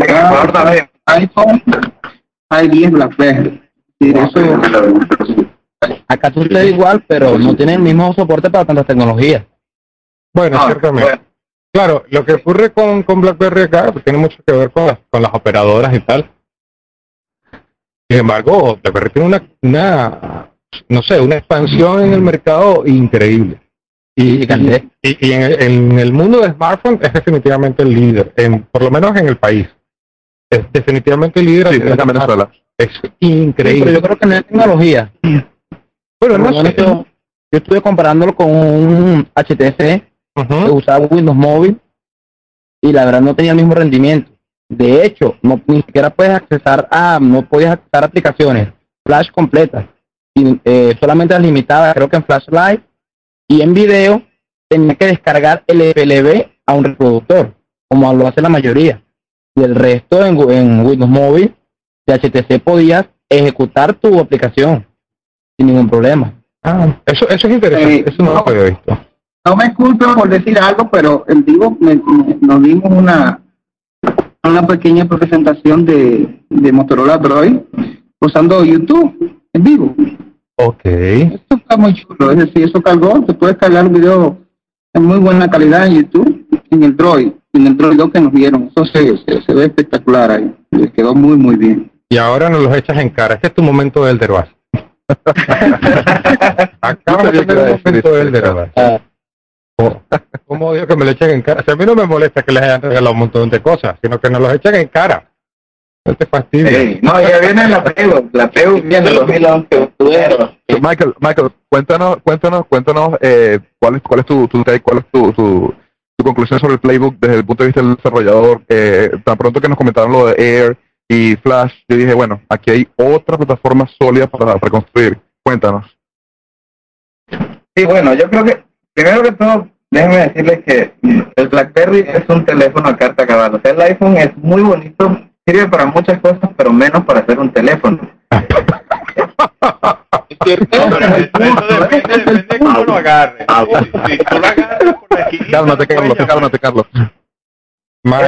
Cada iPhone hay 10 BlackBerry. Y eso, Acá sucede igual, pero no tiene el mismo soporte para tantas tecnologías. Bueno, Ah, ciertamente. bueno. Claro, lo que ocurre con, con BlackBerry acá pues, tiene mucho que ver con las, con las operadoras y tal. Sin embargo, BlackBerry tiene una, una, no sé, una expansión en el mercado increíble. Y, Gigante. y, y en, el, en el mundo de smartphones es definitivamente el líder, en, por lo menos en el país. Es definitivamente el líder. Sí, es en Venezuela. Es Sí, increíble. pero yo creo que no es tecnología. Bueno, no sé. yo, yo estuve comparándolo con un HTC que usaba Windows Mobile y la verdad no tenía el mismo rendimiento. De hecho, no ni siquiera puedes accesar a, no podías accesar a aplicaciones Flash completas, y, eh, solamente las limitadas, creo que en Flashlight y en video tenía que descargar el FLV a un reproductor, como lo hace la mayoría. Y el resto en, en Windows Mobile de HTC podías ejecutar tu aplicación sin ningún problema. Ah, eso, eso es interesante. Eh, eso no lo no. había visto. no me culpen por decir algo, pero en vivo me- me- nos dimos una una pequeña presentación de, de Motorola Droid usando YouTube en vivo. Ok. Esto está muy chulo, es decir, eso cargó, te puedes cargar un video en muy buena calidad en YouTube, en el Droid, en el Droid 2 que nos dieron. Eso se, se, se ve espectacular ahí, les quedó muy, muy bien. Y ahora nos los echas en cara. Este es tu momento del Derbaz. [laughs] Acabas de tener un momento del Derbaz. Ah. Oh, ¿Cómo odio que me lo echen en cara? Si a mí no me molesta que les hayan regalado un montón de cosas, sino que nos los echen en cara. No te fastidies. No, ya viene la PEU, la PEU viene 2011, octubre. Michael, Michael, cuéntanos, cuéntanos, cuéntanos eh, cuál es, cuál es tu, tu cuál es tu, tu, tu conclusión sobre el playbook desde el punto de vista del desarrollador. Eh, tan pronto que nos comentaron lo de Air y Flash, yo dije, bueno, aquí hay otra plataforma sólida para, para construir. Cuéntanos. Sí, bueno, yo creo que, primero que todo, déjenme decirles que el BlackBerry es un teléfono a carta cabal. O sea, el iPhone es muy bonito, sirve para muchas cosas, pero menos para hacer un teléfono. Es cierto, Pero eso depende, depende de cómo lo agarres. Ah, Si, tú lo agarras por aquí, [laughs] Cálmate, no Carlos, puedes cálmate, Carlos. Es tan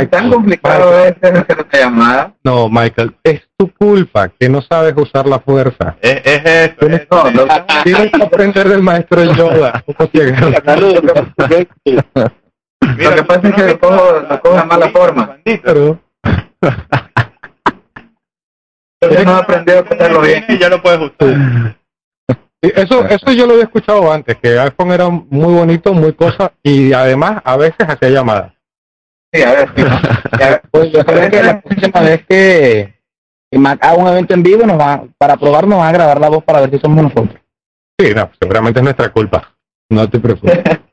Michael, complicado Michael, es hacer llamada. no, Michael, es tu culpa que no sabes usar la fuerza. Es, es eso. Tienes- es- No, no, Tienes que aprender del maestro Yoda. ¿Cómo llegar? Mira, Lo que pasa es que ¿tú no lo cojo- lo cojo de mala forma. Pero, yo no he aprendido a hacerlo bien. Y ya lo puedes usar. Eso, eso yo lo había escuchado antes, que iPhone era muy bonito, muy cosa, y además a veces hacía llamadas. Sí, a ver, sí. [laughs] Ya, Pues yo creo que la próxima vez que, que Mac haga un evento en vivo, nos va, para probar, nos van a grabar la voz para ver si somos nosotros. Sí, no, seguramente es nuestra culpa. No te preocupes. [laughs]